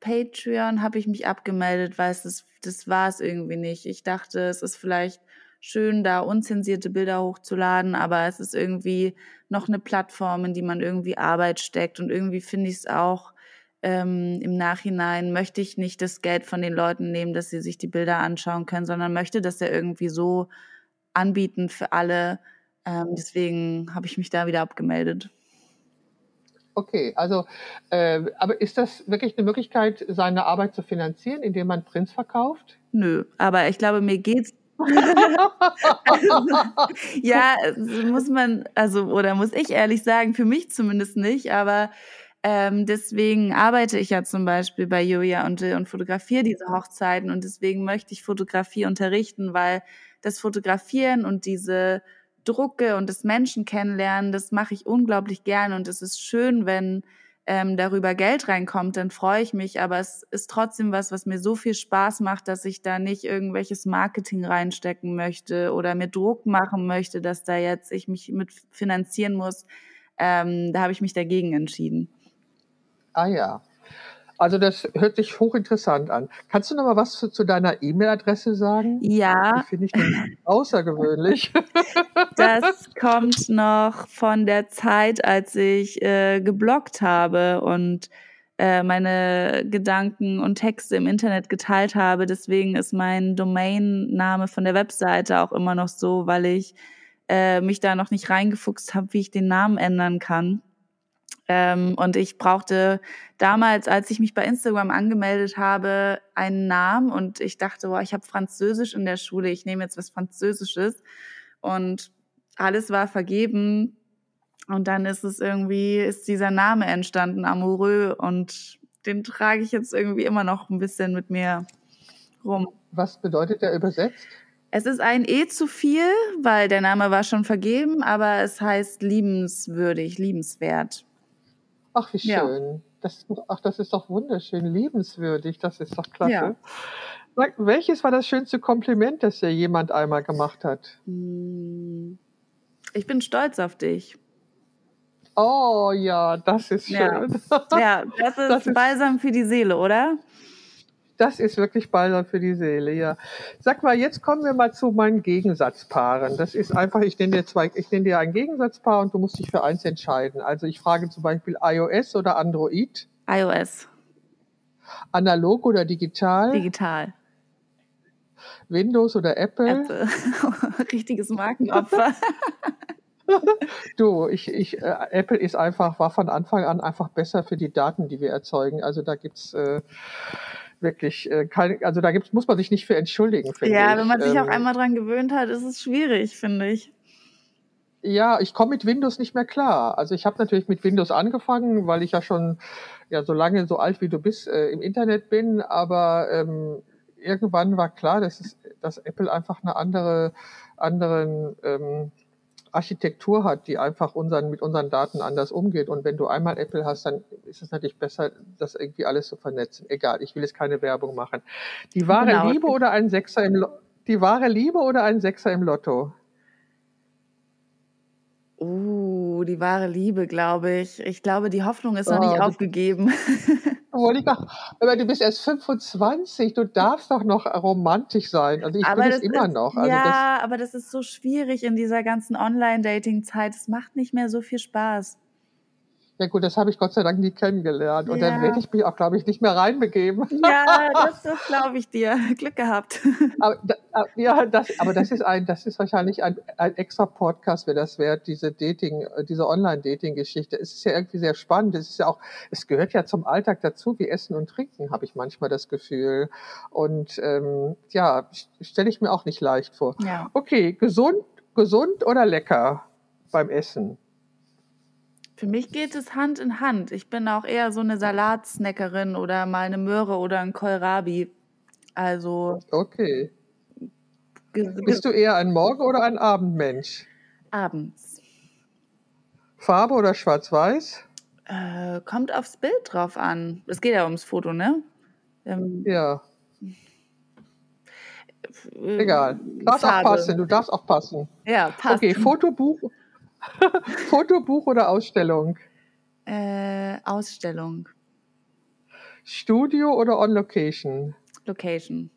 Patreon habe ich mich abgemeldet, weil es das, war es irgendwie nicht. Ich dachte, es ist vielleicht schön, da unzensierte Bilder hochzuladen, aber es ist irgendwie noch eine Plattform, in die man irgendwie Arbeit steckt und irgendwie finde ich es auch ähm, im Nachhinein möchte ich nicht das Geld von den Leuten nehmen, dass sie sich die Bilder anschauen können, sondern möchte das ja irgendwie so anbieten für alle. Ähm, deswegen habe ich mich da wieder abgemeldet. Okay, also, äh, aber ist das wirklich eine Möglichkeit, seine Arbeit zu finanzieren, indem man Prints verkauft? Nö, aber ich glaube, mir geht's <laughs> <laughs> ja, muss man, also, oder muss ich ehrlich sagen, für mich zumindest nicht, aber ähm, deswegen arbeite ich ja zum Beispiel bei Julia und, äh, und fotografiere diese Hochzeiten und deswegen möchte ich Fotografie unterrichten, weil das Fotografieren und diese Drucke und das Menschen kennenlernen, das mache ich unglaublich gerne und es ist schön, wenn ähm, darüber Geld reinkommt, dann freue ich mich, aber es ist trotzdem was, was mir so viel Spaß macht, dass ich da nicht irgendwelches Marketing reinstecken möchte oder mir Druck machen möchte, dass da jetzt ich mich mit finanzieren muss. Ähm, da habe ich mich dagegen entschieden. Ah ja. Also das hört sich hochinteressant an. Kannst du noch mal was zu, zu deiner E-Mail-Adresse sagen? Ja. Die finde ich außergewöhnlich. <laughs> Das kommt noch von der Zeit, als ich äh, gebloggt habe und äh, meine Gedanken und Texte im Internet geteilt habe. Deswegen ist mein Domainname von der Webseite auch immer noch so, weil ich äh, mich da noch nicht reingefuchst habe, wie ich den Namen ändern kann. Ähm, und ich brauchte damals, als ich mich bei Instagram angemeldet habe, einen Namen und ich dachte, boah, ich habe Französisch in der Schule, ich nehme jetzt was Französisches und alles war vergeben und dann ist es irgendwie, ist dieser Name entstanden, Amoureux und den trage ich jetzt irgendwie immer noch ein bisschen mit mir rum. Was bedeutet der übersetzt? Es ist ein E zu viel, weil der Name war schon vergeben, aber es heißt liebenswürdig, liebenswert. Ach, wie schön. Ja. das, ist doch- ach, das ist doch wunderschön, liebenswürdig, das ist doch klasse. Ja. Sag, welches war das schönste Kompliment, das dir jemand einmal gemacht hat? Hm, Ich bin stolz auf dich. Oh ja, das ist schön. Ja. Ja, das <laughs> ist, Das ist- Balsam für die Seele, oder? Das ist wirklich Balsam für die Seele, ja. Sag mal, jetzt kommen wir mal zu meinen Gegensatzpaaren. Das ist einfach, ich nenne dir zwei, ich nenne dir ein Gegensatzpaar und du musst dich für eins entscheiden. Also ich frage zum Beispiel iOS oder Android, iOS, analog oder digital, digital. Windows oder Apple. Apple. <laughs> Richtiges Markenopfer. <laughs> Du, ich, ich, äh, Apple ist einfach, war von Anfang an einfach besser für die Daten, die wir erzeugen. Also da gibt's äh, wirklich äh, keine, also da gibt's, muss man sich nicht für entschuldigen, finde ja, ich. wenn man sich auch Ähm, einmal dran gewöhnt hat, ist es schwierig, finde ich. Ja, ich komme mit Windows nicht mehr klar. Also ich habe natürlich mit Windows angefangen, weil ich ja schon ja so lange so alt wie du bist äh, im Internet bin, aber ähm, irgendwann war klar, dass, es, dass Apple einfach eine andere anderen ähm, Architektur hat, die einfach unseren, mit unseren Daten anders umgeht. Und wenn du einmal Apple hast, dann ist es natürlich besser, das irgendwie alles zu vernetzen. Egal, ich will jetzt keine Werbung machen. Die wahre Genau. Liebe oder ein Sechser im Lo die wahre Liebe oder ein Sechser im Lotto? Uh, die wahre Liebe, glaube ich. Ich glaube, die Hoffnung ist noch nicht Oh, aufgegeben. <laughs> Wollte ich auch, aber du bist erst 25, du darfst doch noch romantisch sein. Also ich bin es das immer ist, noch. Also ja, aber das ist so schwierig in dieser ganzen Online-Dating-Zeit. Es macht nicht mehr so viel Spaß. Ja gut, das habe ich Gott sei Dank nie kennengelernt. Und dann Ja. werde ich mich auch, glaube ich, nicht mehr reinbegeben. Ja, <laughs> das, das glaube ich dir. Glück gehabt. Aber, aber- ja, das, aber das ist ein, das ist wahrscheinlich ein, ein extra Podcast, wäre das wert, diese Dating, diese Online-Dating-Geschichte. Es ist ja irgendwie sehr spannend. Es ist ja auch, es gehört ja zum Alltag dazu, wie Essen und Trinken, habe ich manchmal das Gefühl. Und ähm, ja, stelle ich mir auch nicht leicht vor. Ja. Okay, gesund, gesund oder lecker beim Essen? Für mich geht es Hand in Hand. Ich bin auch eher so eine Salatsnackerin oder mal eine Möhre oder ein Kohlrabi. Also Okay. Bist du eher ein Morgen- oder ein Abendmensch? abends. Farbe oder Schwarz-Weiß? Äh, kommt aufs Bild drauf an. Es geht ja ums Foto, ne? Ähm, Ja, äh, egal. Darfst auch passen, du darfst auch passen. Ja, passt. Okay, Fotobuch, <laughs> Fotobuch oder Ausstellung? Äh, Ausstellung, Studio oder On-Location? Location,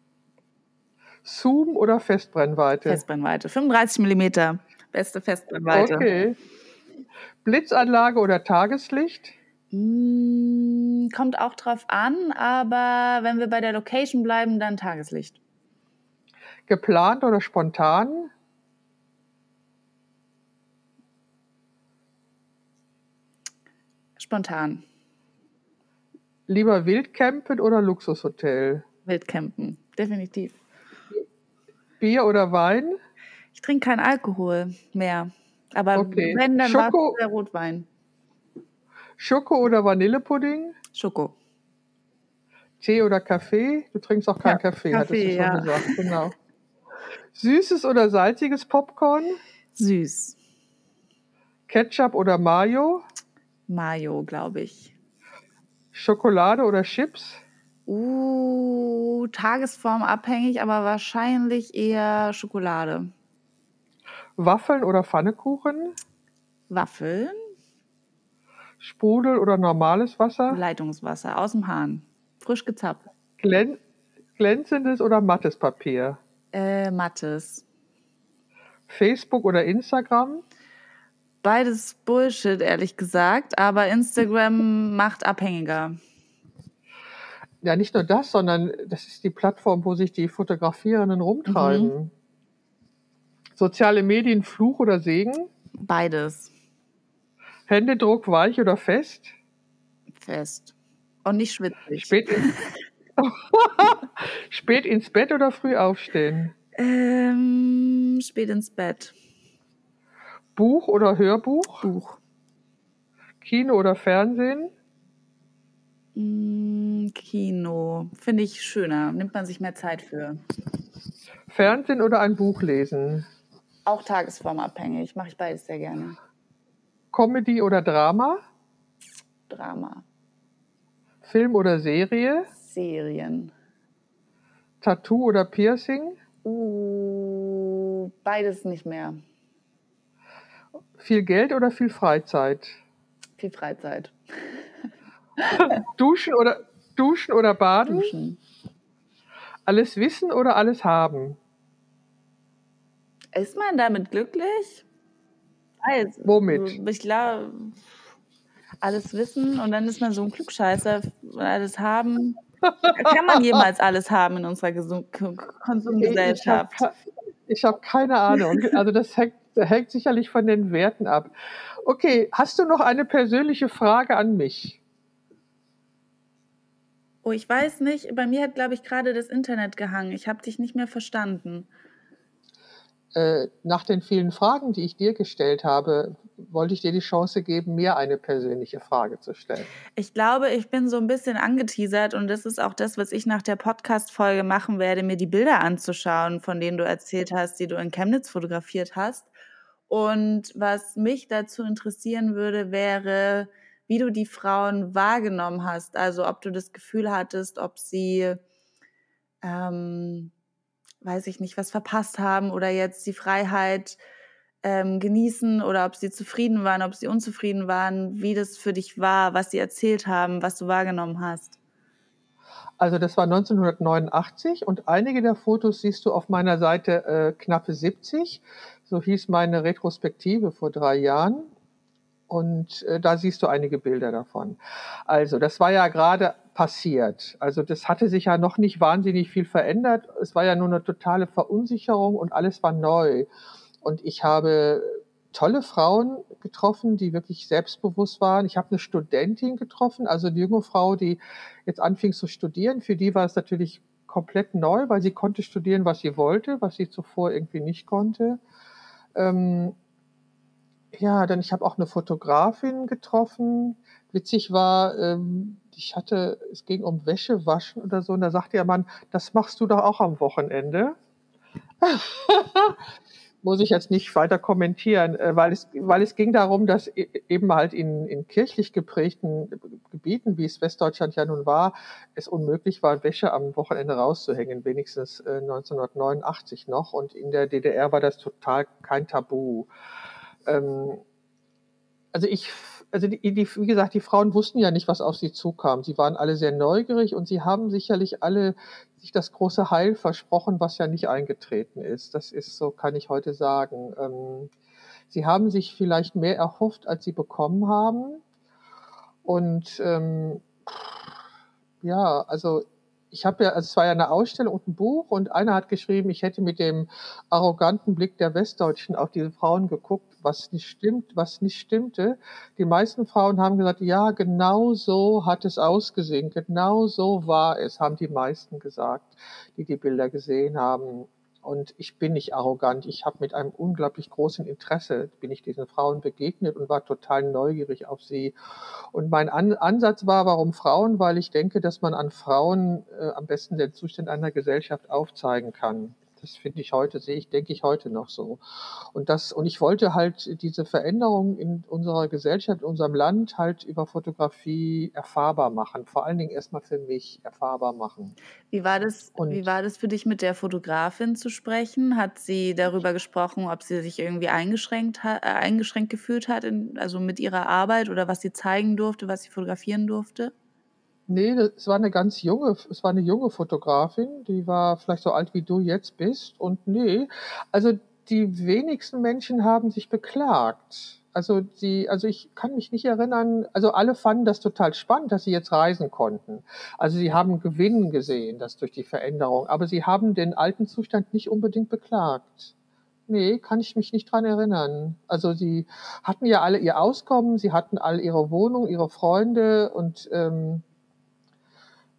Zoom oder Festbrennweite? Festbrennweite. 35 Millimeter, beste Festbrennweite. Okay. Blitzanlage oder Tageslicht? Mm, kommt auch drauf an, aber wenn wir bei der Location bleiben, dann Tageslicht. Geplant oder spontan? Spontan. Lieber Wildcampen oder Luxushotel? Wildcampen, definitiv. Bier oder Wein? Ich trinke keinen Alkohol mehr. Aber Okay. wenn, dann Schoko- der Rotwein. Schoko oder Vanillepudding? Schoko. Tee oder Kaffee? Du trinkst auch keinen Ja, Kaffee, hattest du Kaffee, schon ja. gesagt. Genau. Süßes oder salziges Popcorn? Süß. Ketchup oder Mayo? Mayo, glaube ich. Schokolade oder Chips? Uh, tagesformabhängig, aber wahrscheinlich eher Schokolade. Waffeln oder Pfannekuchen? Waffeln, Sprudel oder normales Wasser? Leitungswasser aus dem Hahn. Frisch gezapft. Glän glänzendes oder mattes Papier? Äh, Mattes. Facebook oder Instagram? Beides Bullshit, ehrlich gesagt, aber Instagram macht abhängiger. Ja, nicht nur das, sondern das ist die Plattform, wo sich die Fotografierenden rumtreiben. Soziale Medien, Fluch oder Segen? Beides. Händedruck, weich oder fest? Fest. Und nicht schwitzig. Spät, in <laughs> Spät ins Bett oder früh aufstehen? Ähm, spät ins Bett. Buch oder Hörbuch? Buch. Kino oder Fernsehen? Mm, Kino. Finde ich schöner. Nimmt man sich mehr Zeit für. Fernsehen oder ein Buch lesen? Auch tagesformabhängig. Mache ich beides sehr gerne. Comedy oder Drama? Drama. Film oder Serie? Serien. Tattoo oder Piercing? Uh, beides nicht mehr. Viel Geld oder viel Freizeit? Viel Freizeit. <laughs> Duschen oder, Duschen oder Baden? Duschen. Alles wissen oder alles haben? Ist man damit glücklich? Also, Womit? Ich glaube, alles wissen und dann ist man so ein Klugscheißer, alles haben. Kann man jemals alles haben in unserer Gesund Konsumgesellschaft? Ich habe hab keine Ahnung. Also das hängt, hängt sicherlich von den Werten ab. Okay, hast du noch eine persönliche Frage an mich? Oh, ich weiß nicht. Bei mir hat, glaube ich, gerade das Internet gehangen. Ich habe dich nicht mehr verstanden. Äh, nach den vielen Fragen, die ich dir gestellt habe, wollte ich dir die Chance geben, mir eine persönliche Frage zu stellen. Ich glaube, ich bin so ein bisschen angeteasert und das ist auch das, was ich nach der Podcast-Folge machen werde, mir die Bilder anzuschauen, von denen du erzählt hast, die du in Chemnitz fotografiert hast. Und was mich dazu interessieren würde, wäre, wie du die Frauen wahrgenommen hast. Also ob du das Gefühl hattest, ob sie ähm, weiß ich nicht, was verpasst haben oder jetzt die Freiheit ähm, genießen oder ob sie zufrieden waren, ob sie unzufrieden waren, wie das für dich war, was sie erzählt haben, was du wahrgenommen hast. Also das war 1989 und einige der Fotos siehst du auf meiner Seite äh, knappe 70. So hieß meine Retrospektive vor drei Jahren. Und äh, da siehst du einige Bilder davon. Also, das war ja gerade passiert. Also, das hatte sich ja noch nicht wahnsinnig viel verändert. Es war ja nur eine totale Verunsicherung und alles war neu. Und ich habe tolle Frauen getroffen, die wirklich selbstbewusst waren. Ich habe eine Studentin getroffen, also eine junge Frau, die jetzt anfing zu studieren. Für die war es natürlich komplett neu, weil sie konnte studieren, was sie wollte, was sie zuvor irgendwie nicht konnte. Ähm, ja, dann ich habe auch eine Fotografin getroffen. Witzig war, ähm, ich hatte, es ging um Wäschewaschen oder so, und da sagte der Mann, das machst du doch auch am Wochenende. <laughs> Muss ich jetzt nicht weiter kommentieren, äh, weil es, weil es ging darum, dass e, eben halt in, in kirchlich geprägten Gebieten, wie es Westdeutschland ja nun war, es unmöglich war, Wäsche am Wochenende rauszuhängen, wenigstens äh, 1989 noch. Und in der DDR war das total kein Tabu ähm, also ich, also die, die, wie gesagt, die Frauen wussten ja nicht, was auf sie zukam. Sie waren alle sehr neugierig und sie haben sicherlich alle sich das große Heil versprochen, was ja nicht eingetreten ist. Das ist so, kann ich heute sagen. Ähm, sie haben sich vielleicht mehr erhofft, als sie bekommen haben. Und ähm, ja, also ich habe ja, also es war ja eine Ausstellung und ein Buch und einer hat geschrieben, ich hätte mit dem arroganten Blick der Westdeutschen auf diese Frauen geguckt, was nicht stimmt, was nicht stimmte. Die meisten Frauen haben gesagt, ja, genau so hat es ausgesehen, genau so war es, haben die meisten gesagt, die die Bilder gesehen haben. Und ich bin nicht arrogant. Ich habe mit einem unglaublich großen Interesse, bin ich diesen Frauen begegnet und war total neugierig auf sie. Und mein An Ansatz war, warum Frauen? Weil ich denke, dass man an Frauen äh, am besten den Zustand einer Gesellschaft aufzeigen kann. Das finde ich heute, sehe ich, denke ich heute noch so. Und das, und ich wollte halt diese Veränderung in unserer Gesellschaft, in unserem Land halt über Fotografie erfahrbar machen. Vor allen Dingen erstmal für mich erfahrbar machen. Wie war das, und wie war das für dich mit der Fotografin zu sprechen? Hat sie darüber gesprochen, ob sie sich irgendwie eingeschränkt hat, äh, eingeschränkt gefühlt hat, in, also mit ihrer Arbeit oder was sie zeigen durfte, was sie fotografieren durfte? Nee, es war eine ganz junge, es war eine junge Fotografin, die war vielleicht so alt wie du jetzt bist. Und nee, also die wenigsten Menschen haben sich beklagt. Also die, also ich kann mich nicht erinnern, also alle fanden das total spannend, dass sie jetzt reisen konnten. Also sie haben Gewinn gesehen, das durch die Veränderung, aber sie haben den alten Zustand nicht unbedingt beklagt. Nee, kann ich mich nicht dran erinnern. Also sie hatten ja alle ihr Auskommen, sie hatten alle ihre Wohnung, ihre Freunde und ähm,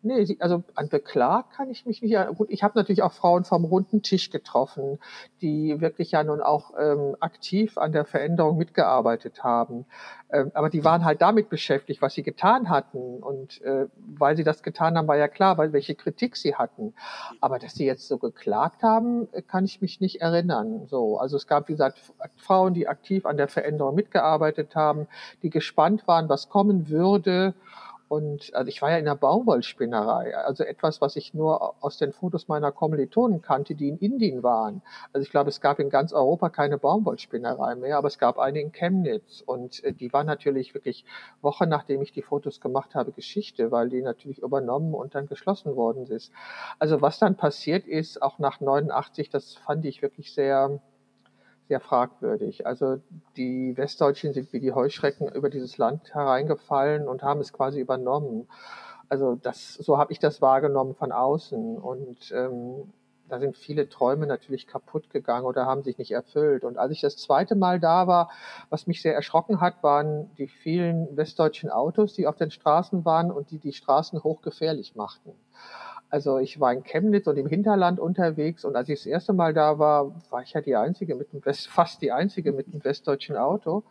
Nee, also an beklagt kann ich mich nicht. Gut, ich habe natürlich auch Frauen vom runden Tisch getroffen, die wirklich ja nun auch ähm, aktiv an der Veränderung mitgearbeitet haben. Ähm, aber die waren halt damit beschäftigt, was sie getan hatten. Und äh, weil sie das getan haben, war ja klar, weil welche Kritik sie hatten. Aber dass sie jetzt so geklagt haben, kann ich mich nicht erinnern. So, also es gab, wie gesagt, Frauen, die aktiv an der Veränderung mitgearbeitet haben, die gespannt waren, was kommen würde Und also ich war ja in der Baumwollspinnerei, also etwas, was ich nur aus den Fotos meiner Kommilitonen kannte, die in Indien waren. Also ich glaube, es gab in ganz Europa keine Baumwollspinnerei mehr, aber es gab eine in Chemnitz. Und äh, die war natürlich wirklich Wochen nachdem ich die Fotos gemacht habe, Geschichte, weil die natürlich übernommen und dann geschlossen worden ist. Also was dann passiert ist, auch nach 89, das fand ich wirklich sehr, sehr fragwürdig. Also die Westdeutschen sind wie die Heuschrecken über dieses Land hereingefallen und haben es quasi übernommen. Also das, so habe ich das wahrgenommen von außen. Und ähm, da sind viele Träume natürlich kaputt gegangen oder haben sich nicht erfüllt. Und als ich das zweite Mal da war, was mich sehr erschrocken hat, waren die vielen westdeutschen Autos, die auf den Straßen waren und die die Straßen hochgefährlich machten. Also ich war in Chemnitz und im Hinterland unterwegs und als ich das erste Mal da war, war ich ja die einzige mit dem West, <laughs> fast die einzige mit dem westdeutschen Auto.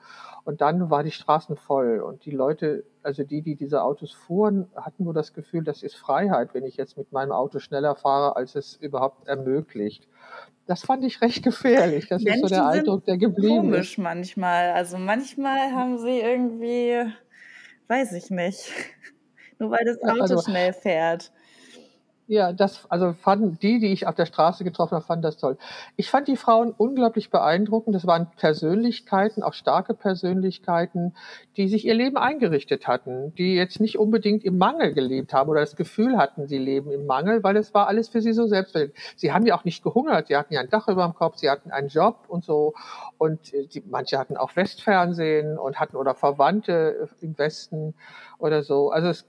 Und dann war die Straßen voll und die Leute, also die, die diese Autos fuhren, hatten nur das Gefühl, das ist Freiheit, wenn ich jetzt mit meinem Auto schneller fahre, als es überhaupt ermöglicht. Das fand ich recht gefährlich. Das Menschen ist so der Eindruck, der geblieben komisch ist. manchmal. Also manchmal haben sie irgendwie, weiß ich nicht, <laughs> nur weil das Auto also, schnell fährt. Ja, das, also fanden die, die ich auf der Straße getroffen habe, fanden das toll. Ich fand die Frauen unglaublich beeindruckend. Das waren Persönlichkeiten, auch starke Persönlichkeiten, die sich ihr Leben eingerichtet hatten, die jetzt nicht unbedingt im Mangel gelebt haben oder das Gefühl hatten, sie leben im Mangel, weil es war alles für sie so selbstverständlich. Sie haben ja auch nicht gehungert. Sie hatten ja ein Dach über dem Kopf, sie hatten einen Job und so. Und äh, die, manche hatten auch Westfernsehen und hatten oder Verwandte im Westen oder so. Also es,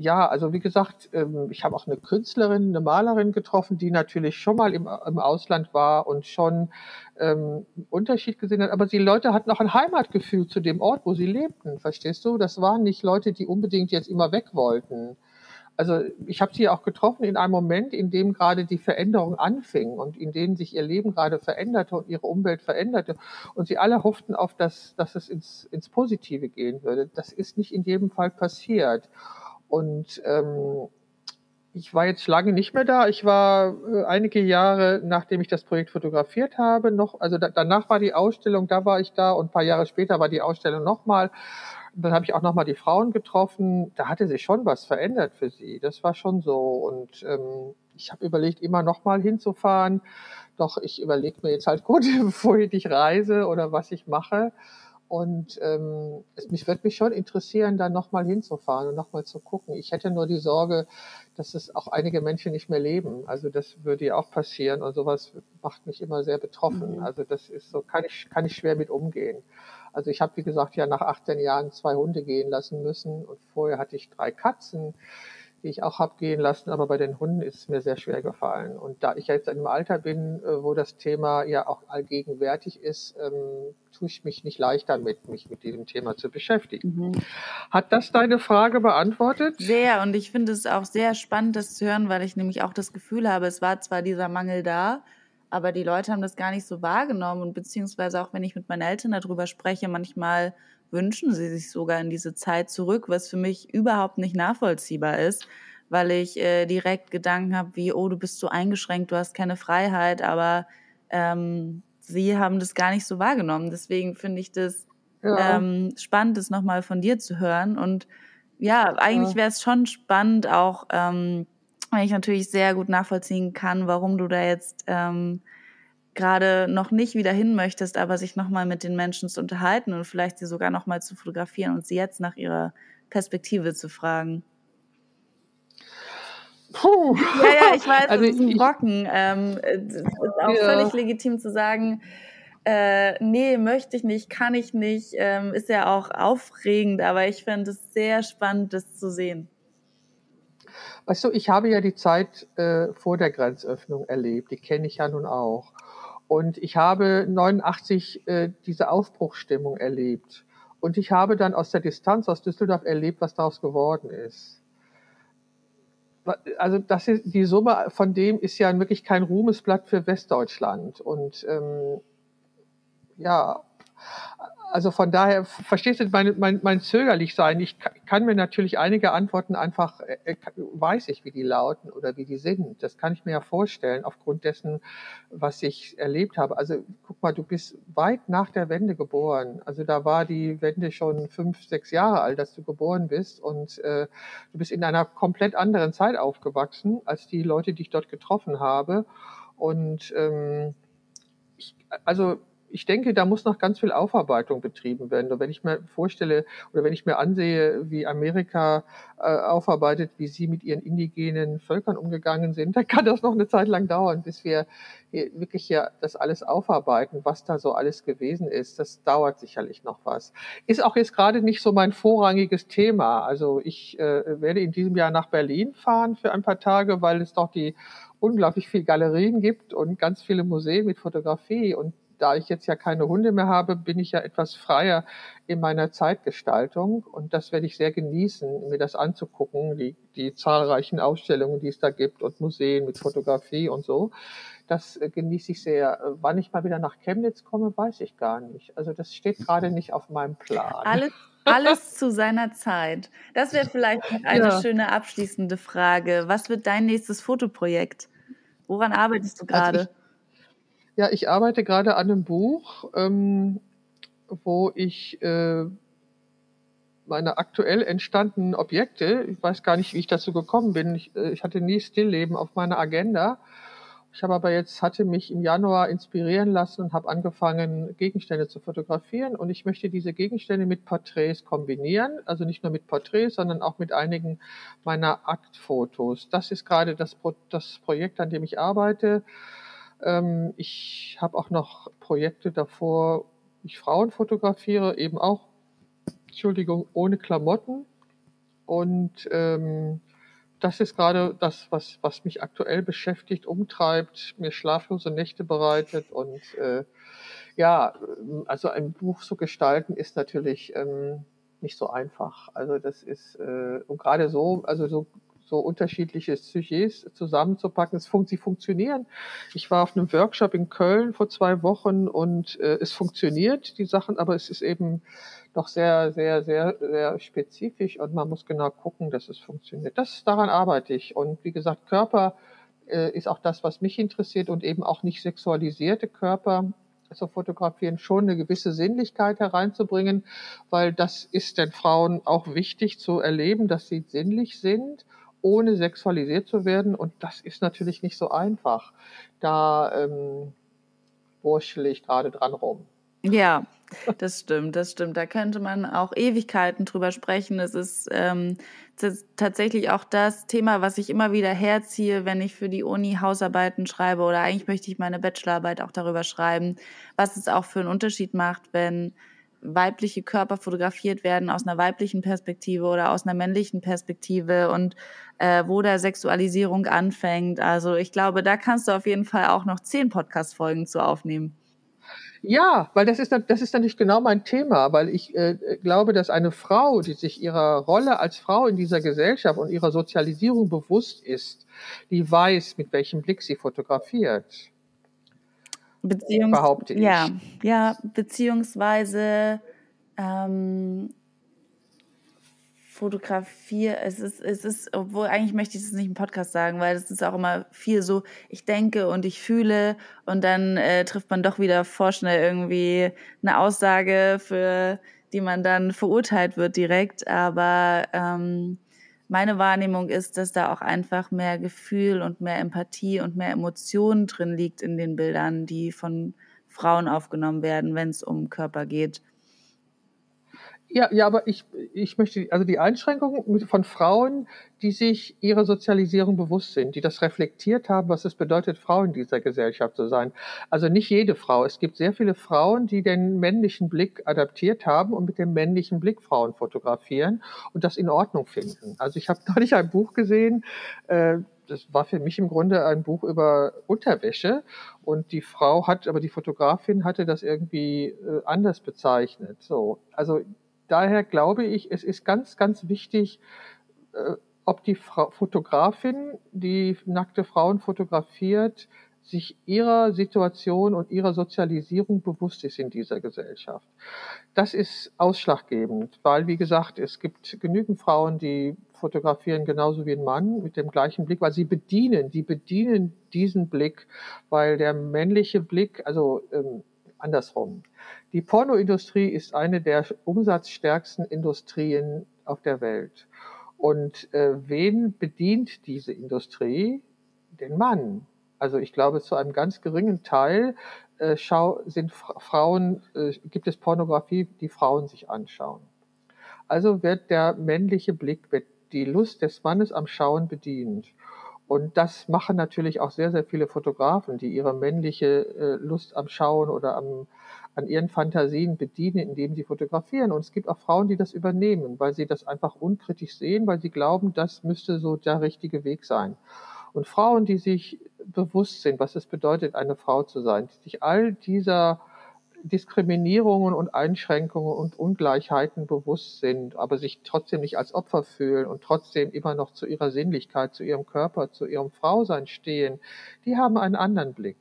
ja, also wie gesagt, ähm, ich habe auch eine Künstlerin, eine Malerin getroffen, die natürlich schon mal im, im Ausland war und schon ähm, Unterschied gesehen hat. Aber die Leute hatten auch ein Heimatgefühl zu dem Ort, wo sie lebten. Verstehst du? Das waren nicht Leute, die unbedingt jetzt immer weg wollten. Also ich habe sie auch getroffen in einem Moment, in dem gerade die Veränderung anfing und in dem sich ihr Leben gerade veränderte und ihre Umwelt veränderte. Und sie alle hofften auf das, dass es ins, ins Positive gehen würde. Das ist nicht in jedem Fall passiert. Und ähm, ich war jetzt lange nicht mehr da. Ich war äh, einige Jahre, nachdem ich das Projekt fotografiert habe, noch, also da, danach war die Ausstellung, da war ich da und ein paar Jahre später war die Ausstellung nochmal. Dann habe ich auch nochmal die Frauen getroffen. Da hatte sich schon was verändert für sie. Das war schon so. Und ähm, ich habe überlegt, immer nochmal hinzufahren. Doch ich überlege mir jetzt halt <laughs> gut, bevor ich reise oder was ich mache. Und ähm, es mich wird mich schon interessieren, da nochmal hinzufahren und nochmal zu gucken. Ich hätte nur die Sorge, dass es auch einige Menschen nicht mehr leben. Also das würde ja auch passieren und sowas macht mich immer sehr betroffen. Mhm. Also das ist so, kann ich, kann ich schwer mit umgehen. Also ich habe, wie gesagt, ja nach 18 Jahren zwei Hunde gehen lassen müssen und vorher hatte ich drei Katzen die ich auch habe gehen lassen, aber bei den Hunden ist es mir sehr schwer gefallen. Und da ich jetzt in einem Alter bin, äh, wo das Thema ja auch allgegenwärtig ist, ähm, tue ich mich nicht leicht damit, mich mit diesem Thema zu beschäftigen. Mhm. Hat das deine Frage beantwortet? Sehr, und ich finde es auch sehr spannend, das zu hören, weil ich nämlich auch das Gefühl habe, es war zwar dieser Mangel da, aber die Leute haben das gar nicht so wahrgenommen und beziehungsweise auch wenn ich mit meinen Eltern darüber spreche, manchmal wünschen sie sich sogar in diese Zeit zurück, was für mich überhaupt nicht nachvollziehbar ist, weil ich äh, direkt Gedanken habe wie, oh, du bist so eingeschränkt, du hast keine Freiheit, aber ähm, sie haben das gar nicht so wahrgenommen. Deswegen finde ich das ja. ähm, spannend, das nochmal von dir zu hören. Und ja, eigentlich wäre es schon spannend, auch ähm, weil ich natürlich sehr gut nachvollziehen kann, warum du da jetzt ähm, gerade noch nicht wieder hin möchtest, aber sich nochmal mit den Menschen zu unterhalten und vielleicht sie sogar nochmal zu fotografieren und sie jetzt nach ihrer Perspektive zu fragen. Puh. Ja, ja, ich weiß, also das ist ein Brocken. Ähm, es ist auch ja. völlig legitim zu sagen, äh, nee, möchte ich nicht, kann ich nicht, ähm, ist ja auch aufregend, aber ich finde es sehr spannend, das zu sehen. Weißt du, ich habe ja die Zeit äh, vor der Grenzöffnung erlebt, die kenne ich ja nun auch. Und ich habe 89 äh, diese Aufbruchstimmung erlebt. Und ich habe dann aus der Distanz aus Düsseldorf erlebt, was daraus geworden ist. Also das ist, die Summe von dem ist ja wirklich kein Ruhmesblatt für Westdeutschland. Und ähm, ja, also von daher, verstehst du mein, mein, mein zögerlich sein? Ich kann mir natürlich einige Antworten einfach, äh, äh, weiß ich, wie die lauten oder wie die sind. Das kann ich mir ja vorstellen, aufgrund dessen, was ich erlebt habe. Also guck mal, du bist weit nach der Wende geboren. Also da war die Wende schon fünf, sechs Jahre alt, dass du geboren bist. Und äh, du bist in einer komplett anderen Zeit aufgewachsen, als die Leute, die ich dort getroffen habe. Und ähm, ich, also ich denke, da muss noch ganz viel Aufarbeitung betrieben werden. Und wenn ich mir vorstelle oder wenn ich mir ansehe, wie Amerika äh, aufarbeitet, wie sie mit ihren indigenen Völkern umgegangen sind, <laughs> dann kann das noch eine Zeit lang dauern, bis wir wirklich ja das alles aufarbeiten, was da so alles gewesen ist. Das dauert sicherlich noch was. Ist auch jetzt gerade nicht so mein vorrangiges Thema. Also ich äh, werde in diesem Jahr nach Berlin fahren für ein paar Tage, weil es doch die unglaublich viele Galerien gibt und ganz viele Museen mit Fotografie und da ich jetzt ja keine Hunde mehr habe, bin ich ja etwas freier in meiner Zeitgestaltung und das werde ich sehr genießen, mir das anzugucken, die, die zahlreichen Ausstellungen, die es da gibt und Museen mit Fotografie und so. Das äh, genieße ich sehr. Wann ich mal wieder nach Chemnitz komme, weiß ich gar nicht. Also das steht gerade nicht auf meinem Plan. Alles, alles zu seiner Zeit. Das wäre vielleicht <laughs> eine ja. schöne abschließende Frage. Was wird dein nächstes Fotoprojekt? Woran arbeitest du also gerade? Also ja, ich arbeite gerade an einem Buch, ähm, wo ich äh, meine aktuell entstandenen Objekte, ich weiß gar nicht, wie ich dazu gekommen bin, ich, äh, ich hatte nie Stillleben auf meiner Agenda. Ich habe aber jetzt, hatte mich im Januar inspirieren lassen und habe angefangen, Gegenstände zu fotografieren. Und ich möchte diese Gegenstände mit Porträts kombinieren. Also nicht nur mit Porträts, sondern auch mit einigen meiner Aktfotos. Das ist gerade das, das Projekt, an dem ich arbeite. Ähm, ich habe auch noch Projekte davor, ich Frauen fotografiere, eben auch, Entschuldigung, ohne Klamotten. Und ähm, das ist gerade das, was, was mich aktuell beschäftigt, umtreibt, mir schlaflose Nächte bereitet. Und äh, ja, also ein Buch zu gestalten ist natürlich ähm, nicht so einfach. Also das ist, äh, und gerade so, also so so unterschiedliche Sujets zusammenzupacken. Es fun sie funktionieren. Ich war auf einem Workshop in Köln vor zwei Wochen und äh, es funktioniert, die Sachen, aber es ist eben doch sehr, sehr, sehr, sehr spezifisch und man muss genau gucken, dass es funktioniert. Das, daran arbeite ich. Und wie gesagt, Körper äh, ist auch das, was mich interessiert und eben auch nicht sexualisierte Körper zu fotografieren, schon eine gewisse Sinnlichkeit hereinzubringen, weil das ist den Frauen auch wichtig zu erleben, dass sie sinnlich sind ohne sexualisiert zu werden. Und das ist natürlich nicht so einfach. Da ähm, wurschtel ich gerade dran rum. Ja, das stimmt, das stimmt. Da könnte man auch Ewigkeiten drüber sprechen. Es ist ähm, tatsächlich auch das Thema, was ich immer wieder herziehe, wenn ich für die Uni Hausarbeiten schreibe oder eigentlich möchte ich meine Bachelorarbeit auch darüber schreiben, was es auch für einen Unterschied macht, wenn weibliche Körper fotografiert werden aus einer weiblichen Perspektive oder aus einer männlichen Perspektive und äh, wo da Sexualisierung anfängt. Also ich glaube, da kannst du auf jeden Fall auch noch zehn Podcast-Folgen zu aufnehmen. Ja, weil das ist, das ist natürlich genau mein Thema, weil ich äh, glaube, dass eine Frau, die sich ihrer Rolle als Frau in dieser Gesellschaft und ihrer Sozialisierung bewusst ist, die weiß, mit welchem Blick sie fotografiert. Beziehungs behaupte ich. Ja, ja beziehungsweise ähm, fotografiere, es ist, es ist, obwohl eigentlich möchte ich das nicht im Podcast sagen, weil es ist auch immer viel so, ich denke und ich fühle und dann äh, trifft man doch wieder vorschnell irgendwie eine Aussage, für die man dann verurteilt wird direkt. Aber ähm, meine Wahrnehmung ist, dass da auch einfach mehr Gefühl und mehr Empathie und mehr Emotionen drin liegt in den Bildern, die von Frauen aufgenommen werden, wenn es um Körper geht. Ja, ja, aber ich, ich möchte, also die Einschränkung von Frauen, die sich ihrer Sozialisierung bewusst sind, die das reflektiert haben, was es bedeutet, Frau in dieser Gesellschaft zu sein. Also nicht jede Frau. Es gibt sehr viele Frauen, die den männlichen Blick adaptiert haben und mit dem männlichen Blick Frauen fotografieren und das in Ordnung finden. Also ich habe <laughs> neulich ein Buch gesehen, äh, das war für mich im Grunde ein Buch über Unterwäsche und die Frau hat, aber die Fotografin hatte das irgendwie äh, anders bezeichnet. So, also daher glaube ich, es ist ganz, ganz wichtig, äh, ob die Frau, Fotografin, die nackte Frauen fotografiert, sich ihrer Situation und ihrer Sozialisierung bewusst ist in dieser Gesellschaft. Das ist ausschlaggebend, weil, wie gesagt, es gibt genügend Frauen, die fotografieren genauso wie ein Mann mit dem gleichen Blick, weil sie bedienen, die bedienen diesen Blick, weil der männliche Blick, also ähm, andersrum. Die Pornoindustrie ist eine der umsatzstärksten Industrien auf der Welt. Und äh, wen bedient diese Industrie? Den Mann. Also ich glaube, zu einem ganz geringen Teil äh, schau, sind Frauen, äh, gibt es Pornografie, die Frauen sich anschauen. Also wird der männliche Blick, wird die Lust des Mannes am Schauen bedient. Und das machen natürlich auch sehr, sehr viele Fotografen, die ihre männliche äh, Lust am Schauen oder am, an ihren Fantasien bedienen, indem sie fotografieren. Und es gibt auch Frauen, die das übernehmen, weil sie das einfach unkritisch sehen, weil sie glauben, das müsste so der richtige Weg sein. Und Frauen, die sich bewusst sind, was es bedeutet, eine Frau zu sein, die sich all dieser Diskriminierungen und Einschränkungen und Ungleichheiten bewusst sind, aber sich trotzdem nicht als Opfer fühlen und trotzdem immer noch zu ihrer Sinnlichkeit, zu ihrem Körper, zu ihrem Frausein stehen, die haben einen anderen Blick.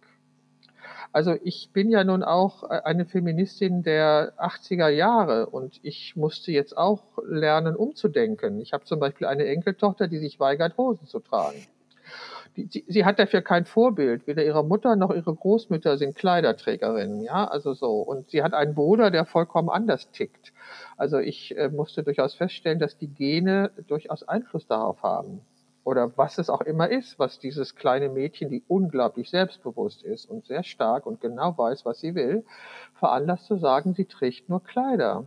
Also ich bin ja nun auch eine Feministin der 80er Jahre und ich musste jetzt auch lernen, umzudenken. Ich habe zum Beispiel eine Enkeltochter, die sich weigert, Hosen zu tragen die, sie hat dafür kein Vorbild. Weder ihre Mutter noch ihre Großmütter sind Kleiderträgerinnen, ja, also so. Und sie hat einen Bruder, der vollkommen anders tickt. Also ich äh, musste durchaus feststellen, dass die Gene durchaus Einfluss darauf haben. Oder was es auch immer ist, was dieses kleine Mädchen, die unglaublich selbstbewusst ist und sehr stark und genau weiß, was sie will, veranlasst zu sagen, sie trägt nur Kleider.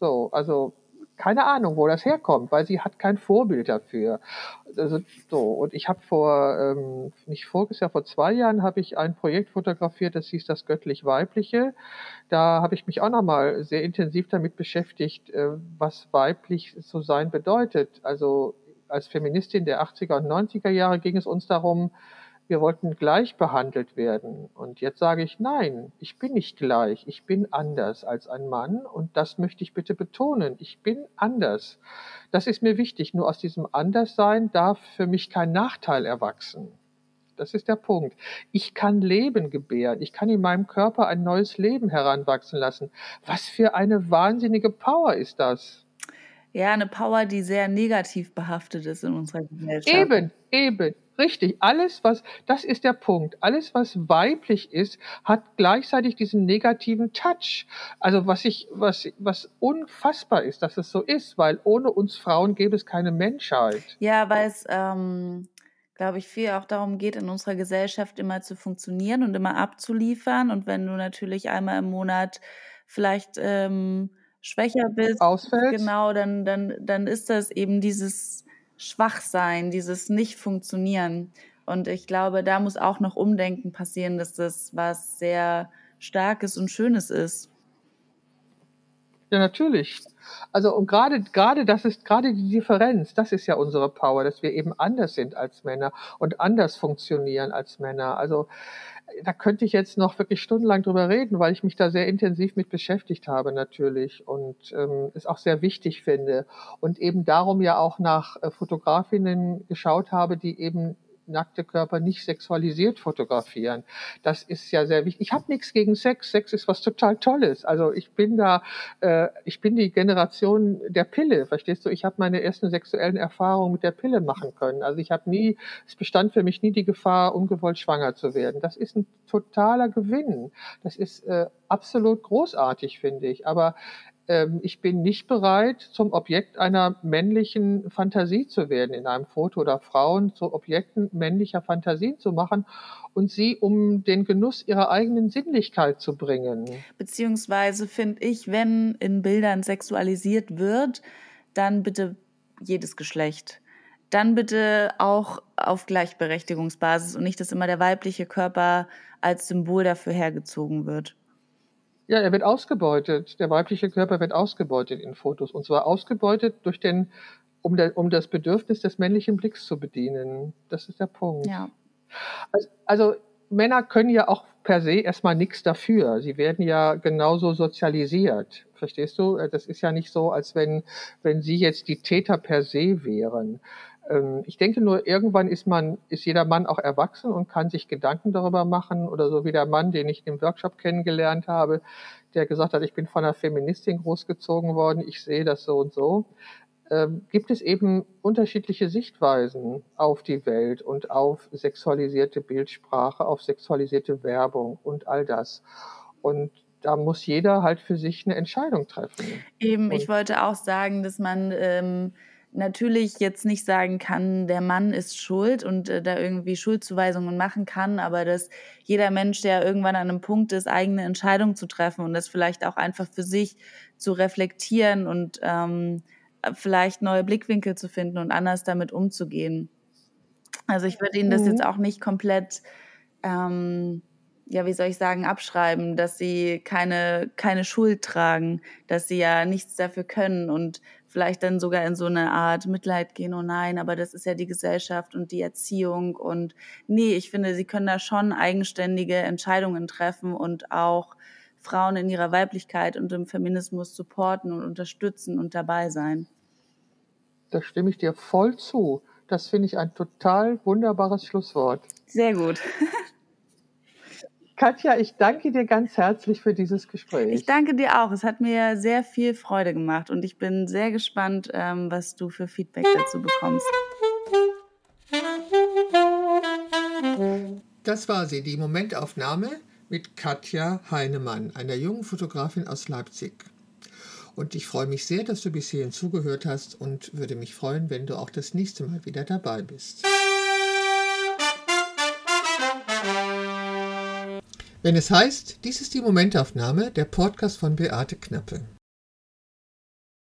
So, also keine Ahnung, wo das herkommt, weil sie hat kein Vorbild dafür. Also, so, und ich habe vor, ähm, nicht voriges Jahr, vor zwei Jahren habe ich ein Projekt fotografiert, das hieß das göttlich-weibliche. Da habe ich mich auch nochmal sehr intensiv damit beschäftigt, äh, was weiblich zu sein bedeutet. Also als Feministin der 80er und 90er Jahre ging es uns darum, wir wollten gleich behandelt werden. Und jetzt sage ich, nein, ich bin nicht gleich, ich bin anders als ein Mann und das möchte ich bitte betonen, ich bin anders. Das ist mir wichtig, nur aus diesem Anderssein darf für mich kein Nachteil erwachsen. Das ist der Punkt. Ich kann Leben gebären. Ich kann in meinem Körper ein neues Leben heranwachsen lassen. Was für eine wahnsinnige Power ist das? Ja, eine Power, die sehr negativ behaftet ist in unserer Gesellschaft. Eben, eben. Richtig, alles, was, das ist der Punkt. Alles, was weiblich ist, hat gleichzeitig diesen negativen Touch. Also was ich, was, was unfassbar ist, dass es so ist, weil ohne uns Frauen gäbe es keine Menschheit. Ja, weil es, ähm, glaube ich, viel auch darum geht, in unserer Gesellschaft immer zu funktionieren und immer abzuliefern. Und wenn du natürlich einmal im Monat vielleicht ähm, schwächer bist, Ausfällt. genau, dann, dann, dann ist das eben dieses Schwachsein, dieses Nicht-Funktionieren. Und ich glaube, da muss auch noch Umdenken passieren, dass das was sehr Starkes und Schönes ist. Ja, natürlich. Also und gerade gerade das ist gerade die Differenz, das ist ja unsere Power, dass wir eben anders sind als Männer und anders funktionieren als Männer. Also da könnte ich jetzt noch wirklich stundenlang drüber reden, weil ich mich da sehr intensiv mit beschäftigt habe natürlich und ähm, es auch sehr wichtig finde. Und eben darum ja auch nach äh, Fotografinnen geschaut habe, die eben nackte Körper nicht sexualisiert fotografieren. Das ist ja sehr wichtig. Ich habe nichts gegen Sex. Sex ist was total Tolles. Also ich bin da, äh, ich bin die Generation der Pille, verstehst du? Ich habe meine ersten sexuellen Erfahrungen mit der Pille machen können. Also ich habe nie, es bestand für mich nie die Gefahr, ungewollt schwanger zu werden. Das ist ein totaler Gewinn. Das ist äh, absolut großartig, finde ich. Aber ich bin nicht bereit, zum Objekt einer männlichen Fantasie zu werden in einem Foto oder Frauen zu Objekten männlicher Fantasien zu machen und sie um den Genuss ihrer eigenen Sinnlichkeit zu bringen. Beziehungsweise finde ich, wenn in Bildern sexualisiert wird, dann bitte jedes Geschlecht. Dann bitte auch auf Gleichberechtigungsbasis und nicht, dass immer der weibliche Körper als Symbol dafür hergezogen wird. Ja, er wird ausgebeutet. Der weibliche Körper wird ausgebeutet in Fotos. Und zwar ausgebeutet durch den, um, der, um das Bedürfnis des männlichen Blicks zu bedienen. Das ist der Punkt. Ja. Also, also Männer können ja auch per se erstmal nichts dafür. Sie werden ja genauso sozialisiert. Verstehst du? Das ist ja nicht so, als wenn, wenn sie jetzt die Täter per se wären. Ähm, ich denke nur, irgendwann ist man, ist jeder Mann auch erwachsen und kann sich Gedanken darüber machen oder so wie der Mann, den ich im Workshop kennengelernt habe, der gesagt hat, ich bin von einer Feministin großgezogen worden, ich sehe das so und so. Ähm, gibt es eben unterschiedliche Sichtweisen auf die Welt und auf sexualisierte Bildsprache, auf sexualisierte Werbung und all das. Und da muss jeder halt für sich eine Entscheidung treffen. Eben, und ich wollte auch sagen, dass man ähm, natürlich jetzt nicht sagen kann, der Mann ist schuld und äh, da irgendwie Schuldzuweisungen machen kann, aber dass jeder Mensch, der irgendwann an einem Punkt ist, eigene Entscheidungen zu treffen und das vielleicht auch einfach für sich zu reflektieren und ähm, vielleicht neue Blickwinkel zu finden und anders damit umzugehen. Also ich würde Ihnen das jetzt mhm. auch nicht komplett ähm, ja, wie soll ich sagen, abschreiben, dass sie keine, keine Schuld tragen, dass sie ja nichts dafür können und vielleicht dann sogar in so eine Art Mitleid gehen, oh nein, aber das ist ja die Gesellschaft und die Erziehung und nee, ich finde, sie können da schon eigenständige Entscheidungen treffen und auch Frauen in ihrer Weiblichkeit und im Feminismus supporten und unterstützen und dabei sein. Da stimme ich dir voll zu. Das finde ich ein total wunderbares Schlusswort. Sehr gut. <laughs> Katja, ich danke dir ganz herzlich für dieses Gespräch. Ich danke dir auch. Es hat mir sehr viel Freude gemacht und ich bin sehr gespannt, ähm, was du für Feedback dazu bekommst. Das war sie, die Momentaufnahme mit Katja Heinemann, einer jungen Fotografin aus Leipzig. Und ich freue mich sehr, dass du bis hierhin zugehört hast und würde mich freuen, wenn du auch das nächste Mal wieder dabei bist. Wenn es heißt, dies ist die Momentaufnahme, der Podcast von Beate Knappe.